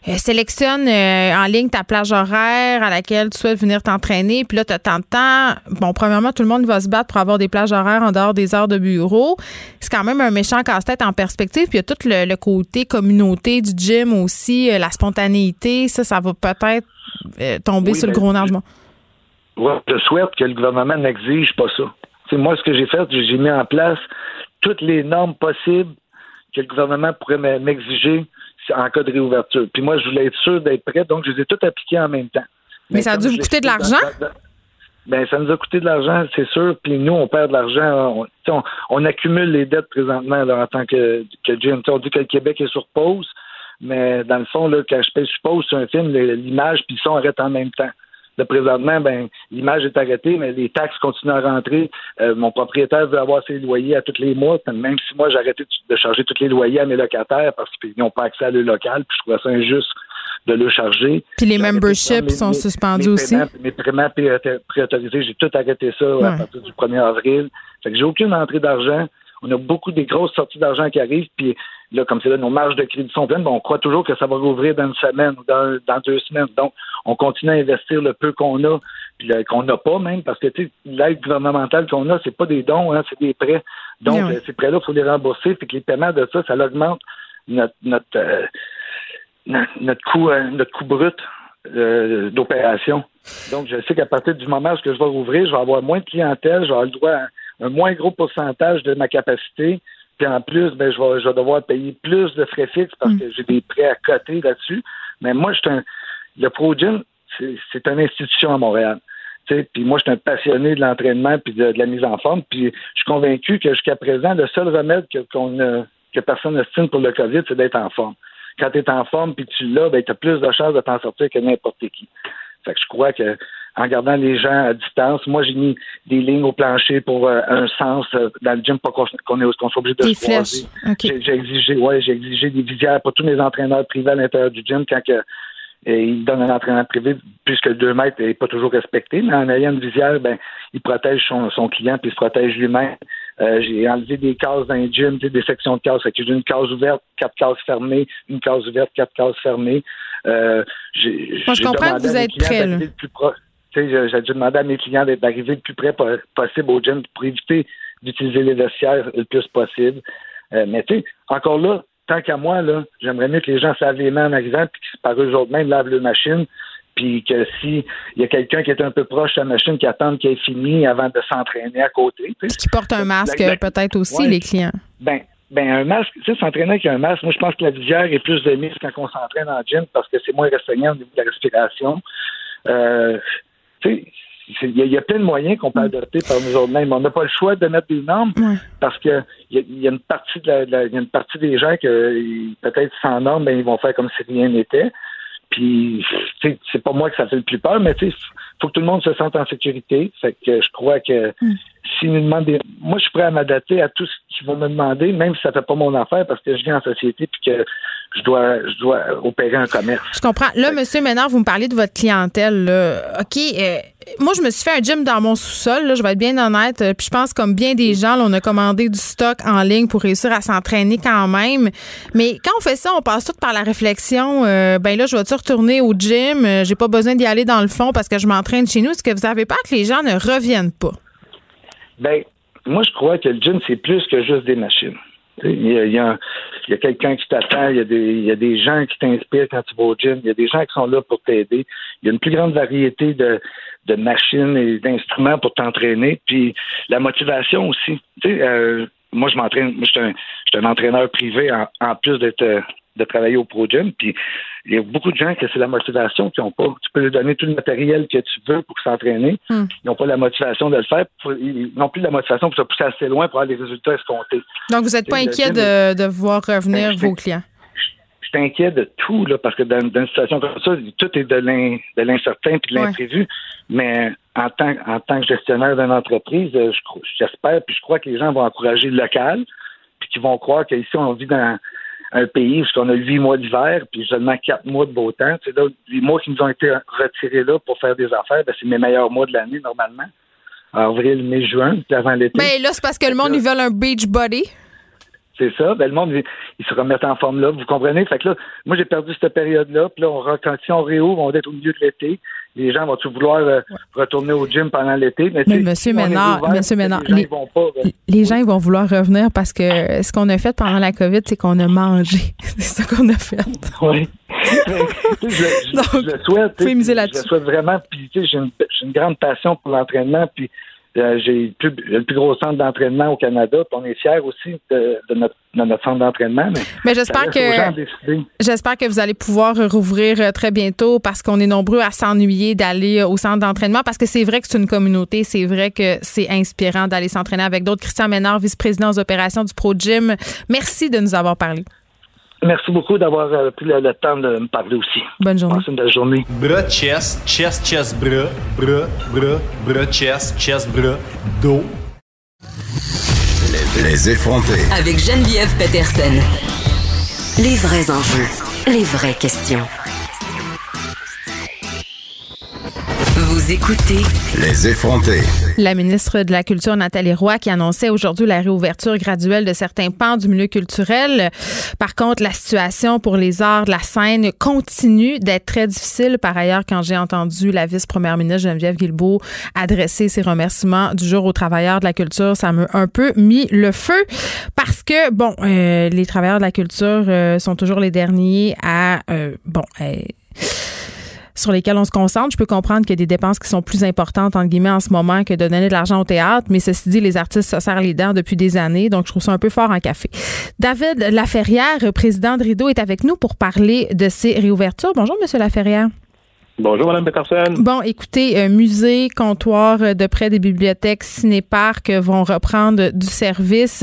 euh, sélectionne euh, en ligne ta plage horaire à laquelle tu souhaites venir t'entraîner. Puis là, tu as tant de temps. Bon, premièrement, tout le monde va se battre pour avoir des plages horaires en dehors des heures de bureau. C'est quand même un méchant casse-tête en perspective. Puis il y a tout le, côté communauté du gym aussi, euh, la spontanéité. Ça, ça va peut-être tomber sur le gros nagement.
je souhaite que le gouvernement n'exige pas ça. C'est moi, ce que j'ai fait, j'ai mis en place toutes les normes possibles que le gouvernement pourrait m'exiger en cas de réouverture. Puis moi, je voulais être sûr d'être prêt, donc je les ai toutes appliquées en même temps.
Mais, ça a dû vous coûter de l'argent?
Ben, ça nous a coûté de l'argent, c'est sûr. Puis nous, on perd de l'argent. On, accumule les dettes présentement en tant que, que gym. on dit que le Québec est sur pause, mais dans le fond, là, quand je paye sur pause sur un film, l'image puis le son arrêtent en même temps. De présentement, ben l'image est arrêtée, mais les taxes continuent à rentrer. Euh, mon propriétaire veut avoir ses loyers à tous les mois, même si moi j'ai arrêté de charger tous les loyers à mes locataires parce qu'ils n'ont pas accès à le local, puis je trouvais ça injuste de le charger.
Puis les memberships sont suspendus aussi.
mes paiements préautorisés, j'ai tout arrêté ça à partir du 1er avril. Fait que j'ai aucune entrée d'argent. On a beaucoup des grosses sorties d'argent qui arrivent, puis là, comme c'est là, nos marges de crédit sont pleines, ben, on croit toujours que ça va rouvrir dans une semaine ou dans, deux semaines. Donc, on continue à investir le peu qu'on a, puis qu'on n'a pas même, parce que l'aide gouvernementale qu'on a, c'est pas des dons, hein, c'est des prêts. Donc, euh, ces prêts-là, il faut les rembourser, puis que les paiements de ça, ça augmente notre notre euh, notre coût euh, notre coût brut d'opération. Donc, je sais qu'à partir du moment où je vais rouvrir, je vais avoir moins de clientèle, je vais avoir le droit à un moins gros pourcentage de ma capacité. Puis en plus, ben, je, vais, je vais devoir payer plus de frais fixes parce mm. que j'ai des prêts à côté là-dessus. Mais moi, je suis un, le ProGym, c'est une institution à Montréal. Puis moi, je suis un passionné de l'entraînement puis de, la mise en forme. Puis je suis convaincu que jusqu'à présent, le seul remède que, qu'on que personne n'estime pour le COVID, c'est d'être en forme. Quand tu es en forme puis tu l'as, ben, tu as plus de chances de t'en sortir que n'importe qui. Fait que je crois que en gardant les gens à distance. Moi, j'ai mis des lignes au plancher pour euh, un sens euh, dans le gym, pas qu'on est qu'on soit obligé de se croiser. J'ai exigé, ouais, j'ai exigé des visières pour tous mes entraîneurs privés à l'intérieur du gym quand que, et il donne un entraînement privé, puisque deux mètres n'est pas toujours respecté, mais en ayant une visière, ben, il protège son, son client puis il se protège lui-même. Euh, j'ai enlevé des cases dans les gym, des sections de cases. Fait que j'ai une case ouverte, quatre cases fermées, une case ouverte, quatre cases fermées. Euh,
Moi, je comprends que vous êtes prêt. Là.
J'ai dû demander à mes clients d'arriver le plus près possible au gym pour éviter d'utiliser les vestiaires le plus possible. Euh, mais tu sais, encore là, tant qu'à moi, là, j'aimerais mieux que les gens savent les mains en arrivant puis que par eux autres même lavent leur machine. Puis que s'il y a quelqu'un qui est un peu proche de la machine, qui attend qu'elle ait fini avant de s'entraîner à côté.
Qui porte un masque peut-être aussi, les clients.
Ben, ben un masque, tu sais, s'entraîner avec un masque, moi je pense que la visière est plus de mise quand on s'entraîne en gym parce que c'est moins restreignant au niveau de la respiration. Euh, il y, a plein de moyens qu'on peut mm. adopter par nous autres mêmes. On n'a pas le choix de mettre des normes parce que il y, a une partie de la, y a une partie des gens que peut-être sans normes, ben, ils vont faire comme si rien n'était. Puis c'est pas moi que ça fait le plus peur, mais il faut que tout le monde se sente en sécurité. Fait que je crois que mm. S'ils nous demandent des... Moi, je suis prêt à m'adapter à tout ce qu'ils vont me demander, même si ça fait pas mon affaire, parce que je viens en société puis que je dois, je dois opérer un commerce.
Je comprends. Là, Monsieur Ménard, vous me parlez de votre clientèle. Là. OK. Euh, moi, je me suis fait un gym dans mon sous-sol. Là, je vais être bien honnête. Euh, puis je pense, comme bien des gens, on a commandé du stock en ligne pour réussir à s'entraîner quand même. Mais quand on fait ça, on passe tout par la réflexion. Euh, ben là, je vais-tu retourner au gym? J'ai pas besoin d'y aller dans le fond parce que je m'entraîne chez nous. Est-ce que vous avez peur que les gens ne reviennent pas?
Ben, moi, je crois que le gym, c'est plus que juste des machines. Il y a, quelqu'un qui t'attend, il, y a des gens qui t'inspirent quand tu vas au gym, il y a des gens qui sont là pour t'aider. Il y a une plus grande variété de, machines et d'instruments pour t'entraîner. Puis la motivation aussi. Euh, moi, je m'entraîne, je suis un, entraîneur privé en plus d'être de travailler au Pro Gym. Puis il y a beaucoup de gens que c'est la motivation qui n'ont pas. Tu peux leur donner tout le matériel que tu veux pour s'entraîner. Hmm. Ils n'ont pas la motivation de le faire. Ils n'ont plus la motivation pour se pousser assez loin pour avoir des résultats escomptés.
Donc, vous n'êtes pas inquiet de, de, voir revenir ben, vos clients?
Je suis inquiet de tout, là, parce que dans, une situation comme ça, tout est de l'incertain et de l'imprévu. Mais en tant, en tant que gestionnaire d'une entreprise, j'espère puis je crois que les gens vont encourager le local puis qu'ils vont croire qu'ici, on vit dans un pays où on a huit mois d'hiver, puis seulement quatre mois de beau temps. C'est là, les mois qui nous ont été retirés là pour faire des affaires, ben, c'est mes meilleurs mois de l'année normalement. Avril, mai, juin, puis avant l'été.
Ben là, c'est parce que le monde, ils veulent un beach body.
C'est ça. Ben, le monde, ils se remettent en forme là. Vous comprenez? Fait que là, moi, j'ai perdu cette période-là. Puis là, on, quand si on réouvre, on va être au milieu de l'été. Les gens vont-tu vouloir euh, retourner au gym pendant l'été?
Mais, Monsieur Ménard, Monsieur Ménard, les, pas, euh, les gens ils vont vouloir revenir parce que ce qu'on a fait pendant la COVID, c'est qu'on a mangé. c'est ça qu'on a fait.
Oui. je, je, le souhaite. Je le souhaite vraiment. Puis, j'ai une, une grande passion pour l'entraînement. Puis, euh, j'ai le plus gros centre d'entraînement au Canada. on est fiers aussi de, notre, centre d'entraînement.
Mais, j'espère que j'espère que vous allez pouvoir rouvrir euh, très bientôt parce qu'on est nombreux à s'ennuyer d'aller au centre d'entraînement parce que c'est vrai que c'est une communauté, c'est vrai que c'est inspirant d'aller s'entraîner avec d'autres. Christian Ménard, vice-président aux opérations du Pro Gym. Merci de nous avoir parlé.
Merci beaucoup d'avoir euh, pris le, temps de me parler aussi.
Bonne journée.
Passez une belle journée.
Bras, chest, chest, chest, bras, bras, bras, bras, chest, chest, bras, dos.
Les, les effronter.
Avec Geneviève Peterson. Les vrais enjeux, les vraies questions. Vous écoutez
Les effronter.
La ministre de la Culture, Nathalie Roy, qui annonçait aujourd'hui la réouverture graduelle de certains pans du milieu culturel. Par contre, la situation pour les arts de la scène continue d'être très difficile. Par ailleurs, quand j'ai entendu la vice-première ministre Geneviève Guilbeault adresser ses remerciements du jour aux travailleurs de la culture, ça m'a un peu mis le feu parce que, bon, euh, les travailleurs de la culture euh, sont toujours les derniers à, euh, bon, sur lesquels on se concentre. Je peux comprendre qu'il y a des dépenses qui sont plus importantes, entre guillemets, en ce moment que de donner de l'argent au théâtre, mais ceci dit, les artistes se serrent les dents depuis des années, donc je trouve ça un peu fort en café. David Laferrière, président de Rideau, est avec nous pour parler de ces réouvertures. Bonjour, Monsieur Laferrière.
Bonjour, Mme Peterson.
Bon, écoutez, euh, musées, comptoirs euh, de près des bibliothèques, cinéparcs vont reprendre du service.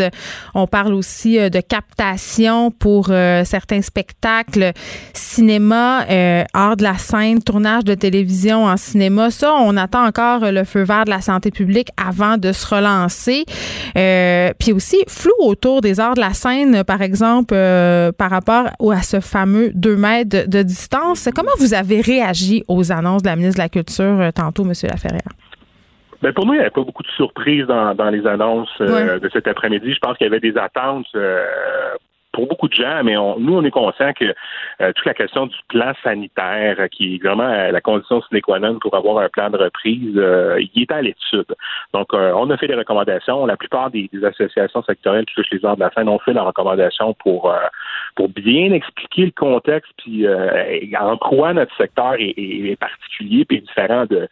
On parle aussi euh, de captation pour certains spectacles, cinéma, art de la scène, tournage de télévision en cinéma. Ça, on attend encore le feu vert de la santé publique avant de se relancer. puis aussi, flou autour des arts de la scène, par exemple, par rapport à ce fameux 2 mètres de distance. Comment vous avez réagi aux annonces de la ministre de la Culture euh, tantôt, M. Laferrière?
Ben pour nous, il n'y avait pas beaucoup de surprises dans, les annonces euh, de cet après-midi. Je pense qu'il y avait des attentes euh, pour beaucoup de gens, mais nous, on est conscient que euh, toute la question du plan sanitaire, euh, qui est vraiment euh, la condition sine qua non pour avoir un plan de reprise, il est à l'étude. Donc, on a fait des recommandations. La plupart des, associations sectorielles qui touchent les arts de la scène ont fait la recommandation pour pour bien expliquer le contexte, puis en quoi notre secteur est, particulier puis différent de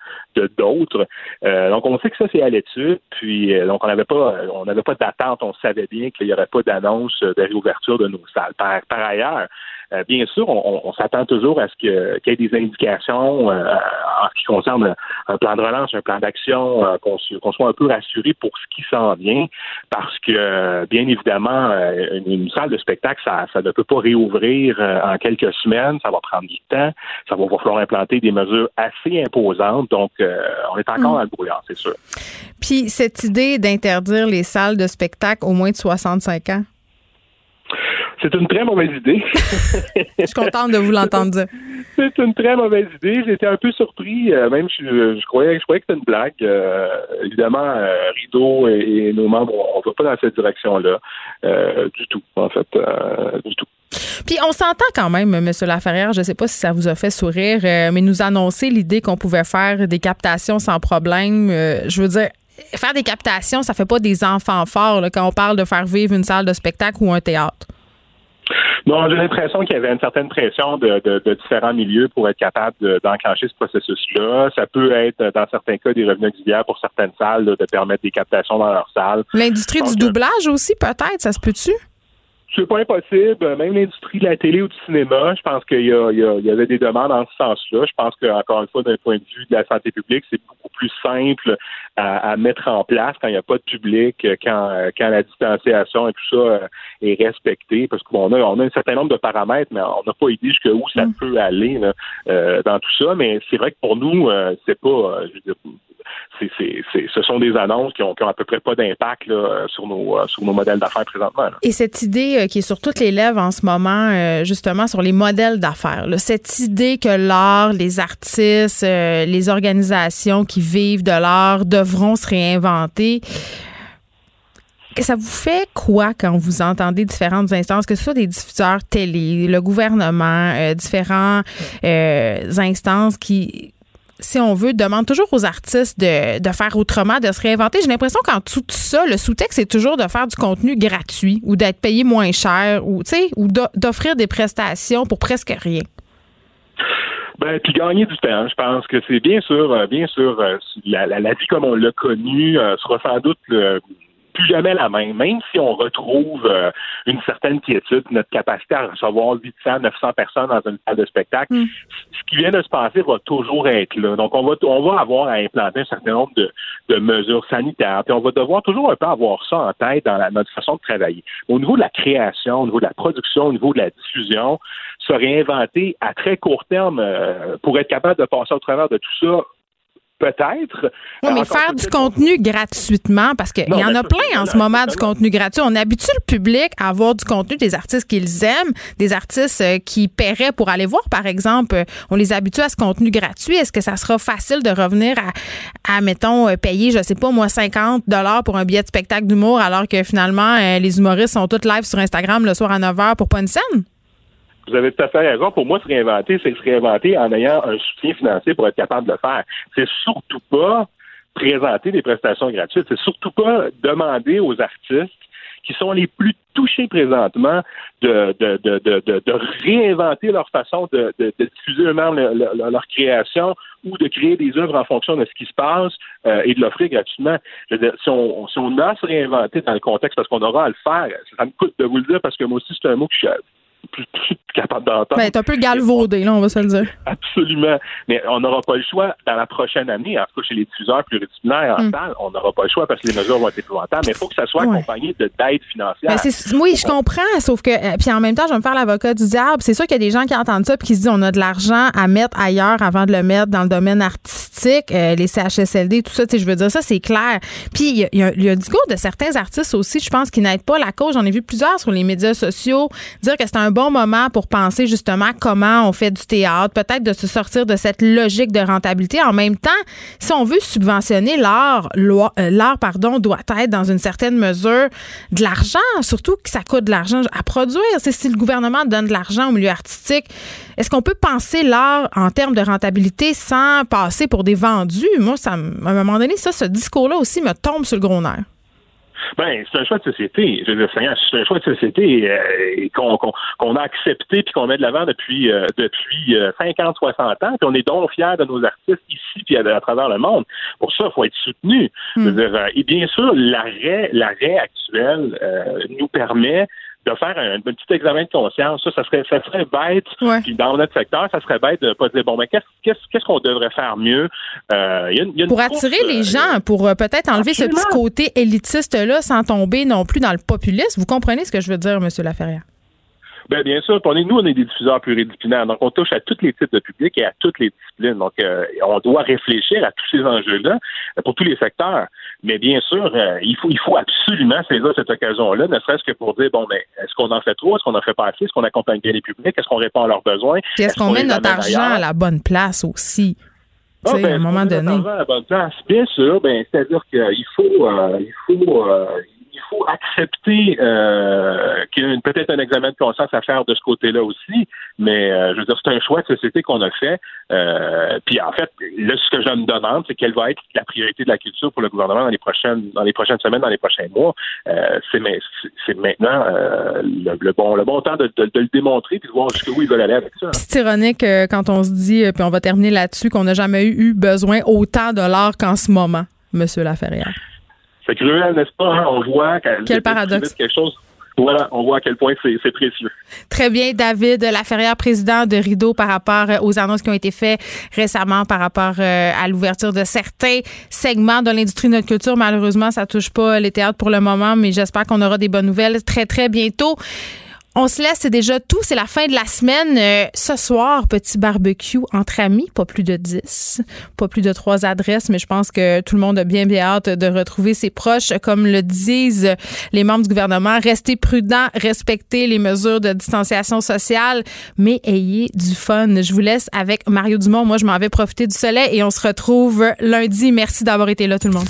d'autres. donc, on sait que ça c'est à l'étude. Puis, donc, on n'avait pas on n'avait pas d'attente. On savait bien qu'il n'y aurait pas d'annonce de réouverture de nos salles. Par, ailleurs, euh, bien sûr, on, s'attend toujours à ce qu'il y ait des indications euh, en ce qui concerne un plan de relance, un plan d'action, euh, qu'on soit un peu rassuré pour ce qui s'en vient, parce que, bien évidemment, une, salle de spectacle, ça, ne peut pas réouvrir en quelques semaines, ça va prendre du temps, ça va falloir implanter des mesures assez imposantes, donc on est encore mm. dans le brouillard, c'est sûr.
Puis cette idée d'interdire les salles de spectacle au moins de 65 ans,
c'est une très mauvaise idée.
je suis contente de vous l'entendre dire.
C'est une très mauvaise idée. J'étais un peu surpris. Euh, même, je, croyais, je croyais que c'était une blague. Euh, évidemment, euh, Rideau et, nos membres, on ne va pas dans cette direction-là du tout, en fait, du tout.
Puis on s'entend quand même, M. Laferrière, je ne sais pas si ça vous a fait sourire, mais nous annoncer l'idée qu'on pouvait faire des captations sans problème. je veux dire, faire des captations, ça fait pas des enfants forts quand on parle de faire vivre une salle de spectacle ou un théâtre.
Non, j'ai l'impression qu'il y avait une certaine pression de, différents milieux pour être capable d'enclencher ce processus-là. Ça peut être, dans certains cas, des revenus auxiliaires pour certaines salles, de permettre des captations dans leurs salles.
L'industrie du doublage aussi, peut-être, ça se peut-tu?
C'est pas impossible. Même l'industrie de la télé ou du cinéma, je pense qu'il y, y, avait des demandes en ce sens-là. Je pense qu'encore une fois, d'un point de vue de la santé publique, c'est beaucoup plus simple à, mettre en place quand il n'y a pas de public, quand, quand la distanciation et tout ça euh, est respecté. Parce qu'on a, on a un certain nombre de paramètres, mais on n'a pas idée jusqu'où ça mm. peut aller euh, dans tout ça. Mais c'est vrai que pour nous, euh, c'est pas, je ce sont des annonces qui ont, à peu près pas d'impact sur nos, euh, sur nos modèles d'affaires présentement.
Et cette idée euh, qui est sur toutes les lèvres en ce moment, euh, justement, sur les modèles d'affaires, cette idée que l'art, les artistes, les organisations qui vivent de l'art devront se réinventer ça vous fait quoi quand vous entendez différentes instances, que ce soit des diffuseurs télé, le gouvernement, différentes instances qui si on veut, demande toujours aux artistes de, de faire autrement, de se réinventer? J'ai l'impression qu'en tout ça, le sous-texte, c'est toujours de faire du contenu gratuit ou d'être payé moins cher ou, ou d'offrir des prestations pour presque rien.
Ben, puis gagner du temps. Je pense que c'est bien sûr, euh, bien sûr, euh, la, la, vie comme on l'a connue euh, sera sans doute plus jamais la même. Même si on retrouve euh, une certaine quiétude, notre capacité à recevoir 800, 900 personnes dans une salle de spectacle, mm. ce qui vient de se passer va toujours être là. Donc, on va, on va avoir à implanter un certain nombre de, de mesures sanitaires. Puis on va devoir toujours un peu avoir ça en tête dans la, notre façon de travailler. Au niveau de la création, au niveau de la production, au niveau de la diffusion, se réinventer à très court terme euh, pour être capable de passer au travers de tout ça peut-être.
Oui, mais faire du contenu gratuitement, parce qu'il y en a plein en ce moment du contenu gratuit. On habitue le public à avoir du contenu des artistes qu'ils aiment, des artistes euh, qui paieraient pour aller voir, par exemple. On les habitue à ce contenu gratuit. Est-ce que ça sera facile de revenir à, à mettons, euh, payer, je sais pas, moi, 50 dollars pour un billet de spectacle d'humour, alors que finalement, euh, les humoristes sont tous live sur Instagram le soir à 9 h pour pas une scène?
Vous avez tout à fait raison. Pour moi, se réinventer, c'est se réinventer en ayant un soutien financier pour être capable de le faire. C'est surtout pas présenter des prestations gratuites. C'est surtout pas demander aux artistes qui sont les plus touchés présentement de, de, de, de, de réinventer leur façon de, diffuser eux-mêmes leur, création ou de créer des œuvres en fonction de ce qui se passe euh, et de l'offrir gratuitement. si, on, si on a se réinventer dans le contexte, parce qu'on aura à le faire, ça me coûte de vous le dire parce que moi aussi, c'est un mot que je plus, capable d'entendre.
Ben, un peu galvaudé, là, on va se le dire.
Absolument. Mais on n'aura pas le choix dans la prochaine année, en tout cas chez les diffuseurs pluridisciplinaires en hmm. salle, on n'aura pas le choix parce que les mesures vont être épouvantables, mais il faut que ça soit accompagné d'aide financière.
Ben, oui, je comprends, sauf que, euh, puis en même temps, je vais me faire l'avocat du diable. C'est sûr qu'il y a des gens qui entendent ça et qui se disent on a de l'argent à mettre ailleurs avant de le mettre dans le domaine artistique, euh, les CHSLD, tout ça, je veux dire, ça, c'est clair. Puis il y, a, y a du coup de certains artistes aussi, je pense, qui n'aident pas la cause. J'en ai vu plusieurs sur les médias sociaux dire que c'est un bon moment pour penser justement comment on fait du théâtre, peut-être de se sortir de cette logique de rentabilité. En même temps, si on veut subventionner l'art, euh, l'art pardon, doit être dans une certaine mesure de l'argent, surtout que ça coûte de l'argent à produire. C'est si le gouvernement donne de l'argent au milieu artistique, est-ce qu'on peut penser l'art en termes de rentabilité sans passer pour des vendus? Moi, ça, à un moment donné, ça, ce discours-là aussi me tombe sur le gros nerf.
Ben, c'est un choix de société. Je veux dire, c'est un choix de société euh, qu'on a accepté puis qu'on met de l'avant depuis euh, depuis 50, euh, 60 ans. Puis on est donc fiers de nos artistes ici puis à, travers le monde. Pour ça, il faut être soutenu. Je veux hmm. dire, et bien sûr, l'arrêt l'arrêt actuel nous permet de faire un, petit examen de conscience. Ça, ça serait, ça serait bête. Puis dans notre secteur, ça serait bête de pas dire bon, mais qu'est-ce qu'on devrait faire mieux?
Euh, Pour attirer les euh, gens, pour euh, peut-être enlever ce petit côté élitiste-là sans tomber non plus dans le populisme. Vous comprenez ce que je veux dire, M. Laferrière?
Ben, bien sûr. On est, nous, on est des diffuseurs pluridisciplinaires. Donc, on touche à tous les types de publics et à toutes les disciplines. Donc, euh, on doit réfléchir à tous ces enjeux-là euh, pour tous les secteurs. Mais bien sûr, euh, il faut il faut absolument saisir cette occasion-là, ne serait-ce que pour dire, bon, mais est-ce qu'on en fait trop? Est-ce qu'on en fait pas assez? Est-ce qu'on accompagne bien les publics? Est-ce qu'on répond à leurs besoins?
est-ce qu'on met notre argent à la bonne place aussi?
Ah, ben, à un moment donné. À la bonne place. Bien sûr, ben, c'est-à-dire qu'il faut, il faut, faut accepter euh, qu'il y a peut-être un examen de conscience à faire de ce côté-là aussi, mais euh, je veux dire, c'est un choix de société qu'on a fait. Euh, puis en fait, là, ce que je me demande, c'est quelle va être la priorité de la culture pour le gouvernement dans les prochaines, dans les prochaines semaines, dans les prochains mois. c'est, maintenant le, bon, le bon temps de, le démontrer puis de voir jusqu'où ils veulent aller avec ça.
C'est ironique quand on se dit, puis on va terminer là-dessus, qu'on n'a jamais eu besoin autant de l'art qu'en ce moment, Monsieur Laferrière.
C'est cruel, n'est-ce pas? Hein? On voit
Quel paradoxe.
quelque chose voilà, on voit à quel point c'est précieux.
Très bien, David Laferrière, président de Rideau, par rapport euh, aux annonces qui ont été faites récemment par rapport euh, à l'ouverture de certains segments de l'industrie de notre culture. Malheureusement, ça touche pas les théâtres pour le moment, mais j'espère qu'on aura des bonnes nouvelles très, très bientôt. On se laisse, c'est déjà tout. C'est la fin de la semaine. Euh, ce soir, petit barbecue entre amis, pas plus de 10, pas plus de trois adresses, mais je pense que tout le monde a bien, bien hâte de retrouver ses proches. Comme le disent les membres du gouvernement, restez prudents, respectez les mesures de distanciation sociale, mais ayez du fun. Je vous laisse avec Mario Dumont. Moi, je m'en vais profiter du soleil et on se retrouve lundi. Merci d'avoir été là, tout le monde.